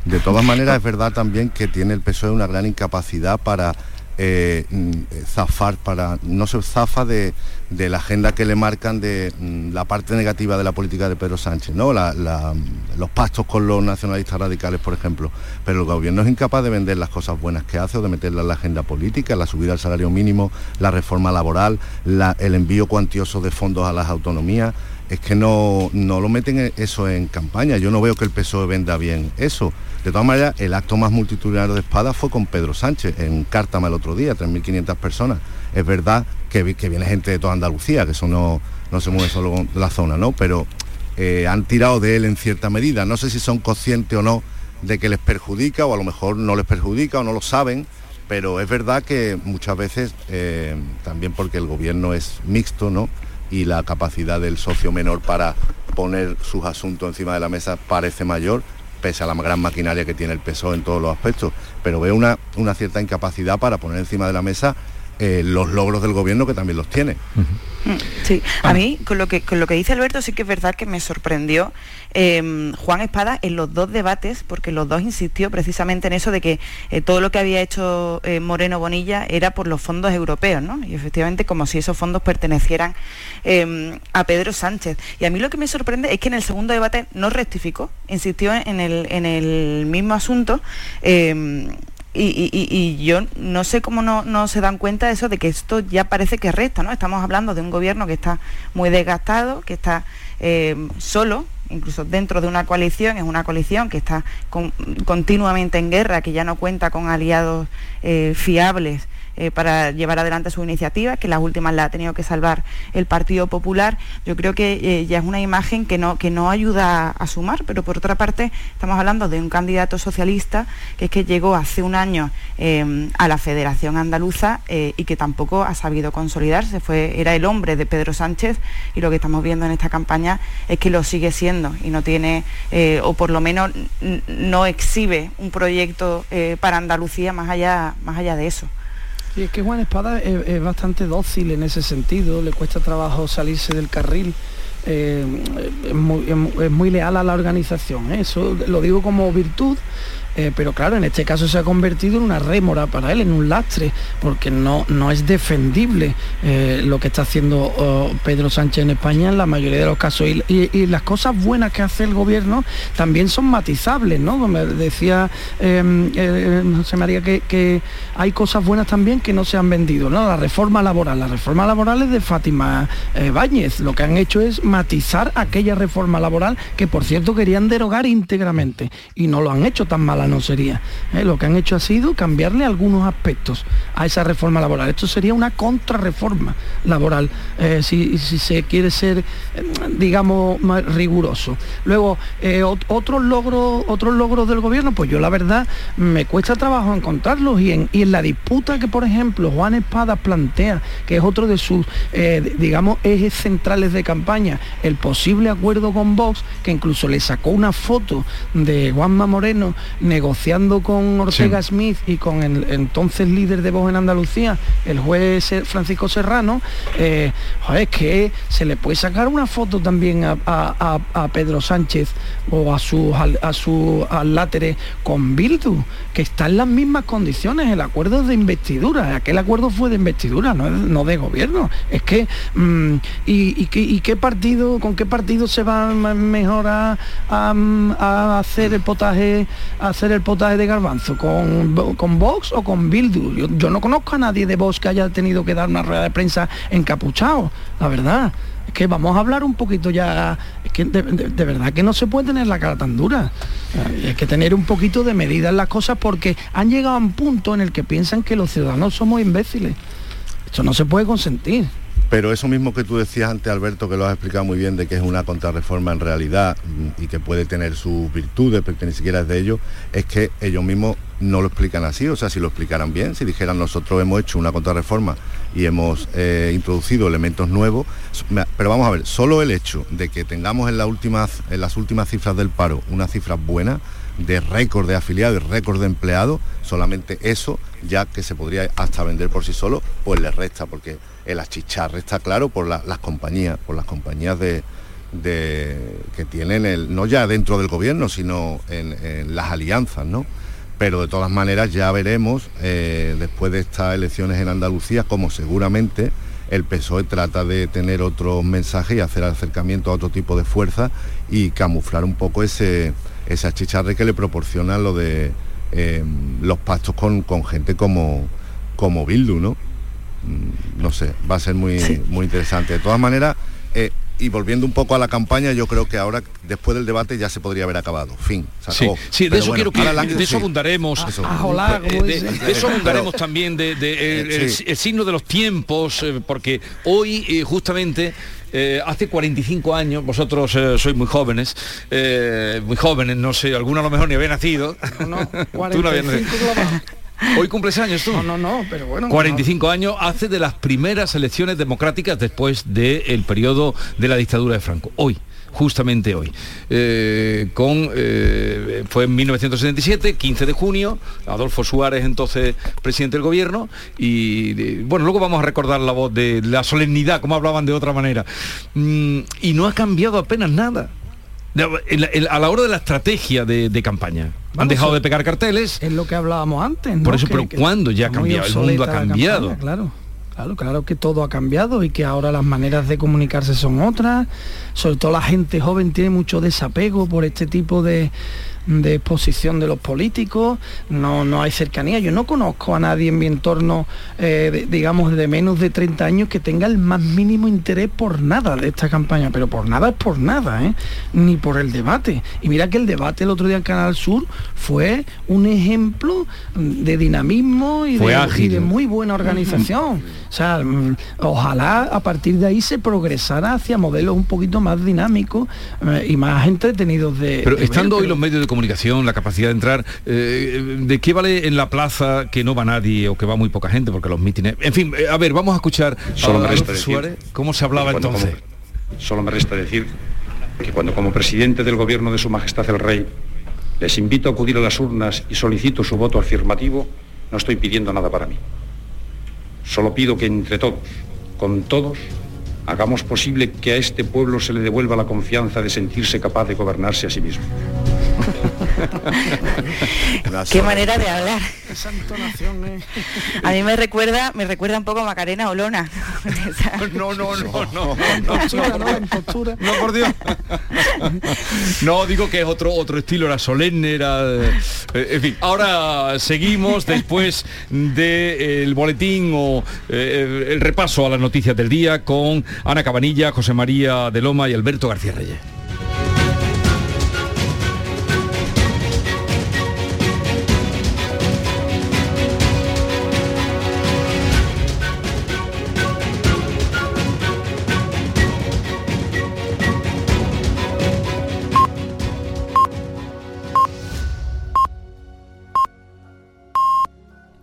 De todas maneras es verdad también que tiene el PSOE una gran incapacidad para eh, mm, zafar, para no se zafa de, la agenda que le marcan de mm, la parte negativa de la política de Pedro Sánchez, ¿no? los pactos con los nacionalistas radicales, por ejemplo. Pero el gobierno es incapaz de vender las cosas buenas que hace o de meterlas en la agenda política, la subida al salario mínimo, la reforma laboral, el envío cuantioso de fondos a las autonomías. Es que no, no lo meten eso en campaña. Yo no veo que el PSOE venda bien eso. De todas maneras, el acto más multitudinario de Espada fue con Pedro Sánchez, en Cártama el otro día, 3.500 personas. Es verdad que, viene gente de toda Andalucía, que eso no, no se mueve solo la zona, ¿no? Pero eh, han tirado de él en cierta medida. No sé si son conscientes o no de que les perjudica, o a lo mejor no les perjudica o no lo saben, pero es verdad que muchas veces, eh, también porque el gobierno es mixto, ¿no? Y la capacidad del socio menor para poner sus asuntos encima de la mesa parece mayor, pese a la gran maquinaria que tiene el PSOE en todos los aspectos, pero veo una, una cierta incapacidad para poner encima de la mesa eh, los logros del gobierno que también los tiene. Sí, a mí con lo que con lo que dice Alberto sí que es verdad que me sorprendió em, Juan Espada en los dos debates, porque los dos insistió precisamente en eso de que eh, todo lo que había hecho eh, Moreno Bonilla era por los fondos europeos, ¿no? Y efectivamente como si esos fondos pertenecieran em, a Pedro Sánchez. Y a mí lo que me sorprende es que en el segundo debate no rectificó, insistió en el, en el mismo asunto. Y, yo no sé cómo no, se dan cuenta de eso, de que esto ya parece que resta, ¿no? Estamos hablando de un gobierno que está muy desgastado, que está eh, solo, incluso dentro de una coalición, es una coalición que está continuamente en guerra, que ya no cuenta con aliados eh, fiables eh, para llevar adelante su iniciativa, que las últimas la ha tenido que salvar el Partido Popular. Yo creo que eh, ya es una imagen que no, ayuda a, sumar, pero por otra parte estamos hablando de un candidato socialista que es que llegó hace un año eh, a la Federación Andaluza y que tampoco ha sabido consolidarse. Fue, era el hombre de Pedro Sánchez y lo que estamos viendo en esta campaña es que lo sigue siendo y no tiene, o por lo menos no exhibe un proyecto para Andalucía más allá de eso. Y es que Juan Espada es, bastante dócil en ese sentido, le cuesta trabajo salirse del carril. Eh, es, muy, leal a la organización. ¿eh? Eso lo digo como virtud eh, pero claro, en este caso se ha convertido en una rémora para él, en un lastre, porque no, no es defendible eh, lo que está haciendo oh, Pedro Sánchez en España en la mayoría de los casos. Y, las cosas buenas que hace el gobierno también son matizables, ¿no? Como decía eh, eh, José María, que, que hay cosas buenas también que no se han vendido, ¿no? La reforma laboral, la reforma laboral es de Fátima eh, Báñez, lo que han hecho es matizar aquella reforma laboral que por cierto querían derogar íntegramente y no lo han hecho tan mala no sería. ¿eh? Lo que han hecho ha sido cambiarle algunos aspectos a esa reforma laboral. Esto sería una contrarreforma laboral, eh, si, se quiere ser, eh, digamos, más riguroso. Luego, ot- otros logros, otros logros del gobierno, pues yo la verdad me cuesta trabajo encontrarlos y en, y en la disputa que, por ejemplo, Juan Espadas plantea, que es otro de sus, digamos, ejes centrales de campaña, el posible acuerdo con Vox, que incluso le sacó una foto de Juanma Moreno negociando con Ortega Smith y con el entonces líder de Vox en Andalucía, el juez Francisco Serrano, eh, es que se le puede sacar una foto también a, a- a- a Pedro Sánchez o a sus al- a sus láteres con Bildu, que está en las mismas condiciones, el acuerdo es de investidura, aquel acuerdo fue de investidura, no, no de gobierno. Es que mm, y, y qué, y qué partido, con qué partido se va mejor a, a, a hacer el potaje, a hacer el potaje de garbanzo, con, con Vox o con Bildu. Yo, no conozco a nadie de Vox que haya tenido que dar una rueda de prensa encapuchado, la verdad. Es que vamos a hablar un poquito ya, es que de, de- de verdad que no se puede tener la cara tan dura. Eh, Hay que tener un poquito de medida en las cosas porque han llegado a un punto en el que piensan que los ciudadanos somos imbéciles. Esto no se puede consentir. Pero eso mismo que tú decías antes, Alberto, que lo has explicado muy bien, de que es una contrarreforma en realidad mm, y que puede tener sus virtudes, pero que ni siquiera es de ellos, es que ellos mismos no lo explican así. O sea, si lo explicaran bien, si dijeran nosotros hemos hecho una contrarreforma y hemos eh, introducido elementos nuevos, pero vamos a ver, solo el hecho de que tengamos en, las últimas, en las últimas cifras del paro una cifra buena, de récord de afiliados y récord de empleados, solamente eso, ya que se podría hasta vender por sí solo, pues le resta, porque el achicharre está claro por la- las compañías, por las compañías de- que tienen el, no ya dentro del gobierno, sino en, en las alianzas, ¿no? Pero de todas maneras ya veremos, eh, después de estas elecciones en Andalucía, como seguramente el PSOE trata de tener otros mensajes y hacer acercamiento a otro tipo de fuerza y camuflar un poco ese, ese achicharre que le proporciona lo de eh, los pactos con, con gente como, como Bildu, ¿no? Mm, No sé, va a ser muy, muy interesante. De todas maneras, eh, y volviendo un poco a la campaña, yo creo que ahora, después del debate, ya se podría haber acabado. Fin, se Sí, acabó. sí, de Pero eso bueno, quiero que ahora la- de eso sí. abundaremos. Eso. Eh, como de, eso abundaremos Pero- también de, de- el, el- Sí. el signo de los tiempos, eh, porque hoy eh, justamente eh, hace 45 años, vosotros eh, sois muy jóvenes, eh, muy jóvenes, no sé, alguno a lo mejor ni había nacido. Tú no habías 45 nacido. Hoy cumples años tú. No, no, no, pero bueno. 45 años hace de las primeras elecciones democráticas después del periodo de la dictadura de Franco. Hoy, justamente hoy. Eh, con, eh, fue en 1977, 15 de junio, Adolfo Suárez, entonces presidente del gobierno, y eh, bueno, luego vamos a recordar la voz de la solemnidad, como hablaban de otra manera. Mm, y no ha cambiado apenas nada. A la hora de la estrategia de, de campaña. Han dejado de pegar carteles. Es lo que hablábamos antes. ¿no? Por eso, Que- pero que ¿cuándo ya ha cambiado? El mundo ha cambiado. campaña, claro. Claro, claro que todo ha cambiado y que ahora las maneras de comunicarse son otras. Sobre todo la gente joven tiene mucho desapego por este tipo de, de exposición de los políticos. No, no hay cercanía. Yo no conozco a nadie en mi entorno, eh, de- digamos, de menos de 30 años que tenga el más mínimo interés por nada de esta campaña. Pero por nada es por nada, ¿eh? Ni por el debate. Y mira que el debate el otro día en Canal Sur fue un ejemplo de dinamismo y, de, ágil. y de muy buena organización. O sea, mm, ojalá a partir de ahí se progresara hacia modelos un poquito más dinámicos eh, y más entretenidos de. Pero de estando ver, hoy los medios de comunicación, la capacidad de entrar, eh, ¿de qué vale en la plaza que no va nadie o que va muy poca gente? Porque los mítines... En fin, eh, a ver, vamos a escuchar Solo a me resta Adolfo decir Suárez, cómo se hablaba entonces. como- solo me resta decir que cuando como presidente del gobierno de Su Majestad el Rey les invito a acudir a las urnas y solicito su voto afirmativo, no estoy pidiendo nada para mí. Solo pido que entre todos, con todos, hagamos posible que a este pueblo se le devuelva la confianza de sentirse capaz de gobernarse a sí mismo. Qué manera de hablar. Esa entonación, ¿eh? A mí me recuerda, me recuerda un poco a Macarena Olona. No, no, no, no. No, por Dios. No, digo que es otro otro estilo, era solemne, era... eh, en fin, ahora seguimos después del boletín o eh, el repaso a las noticias del día con Ana Cabanilla, José María de Loma y Alberto García Reyes.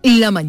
La mañana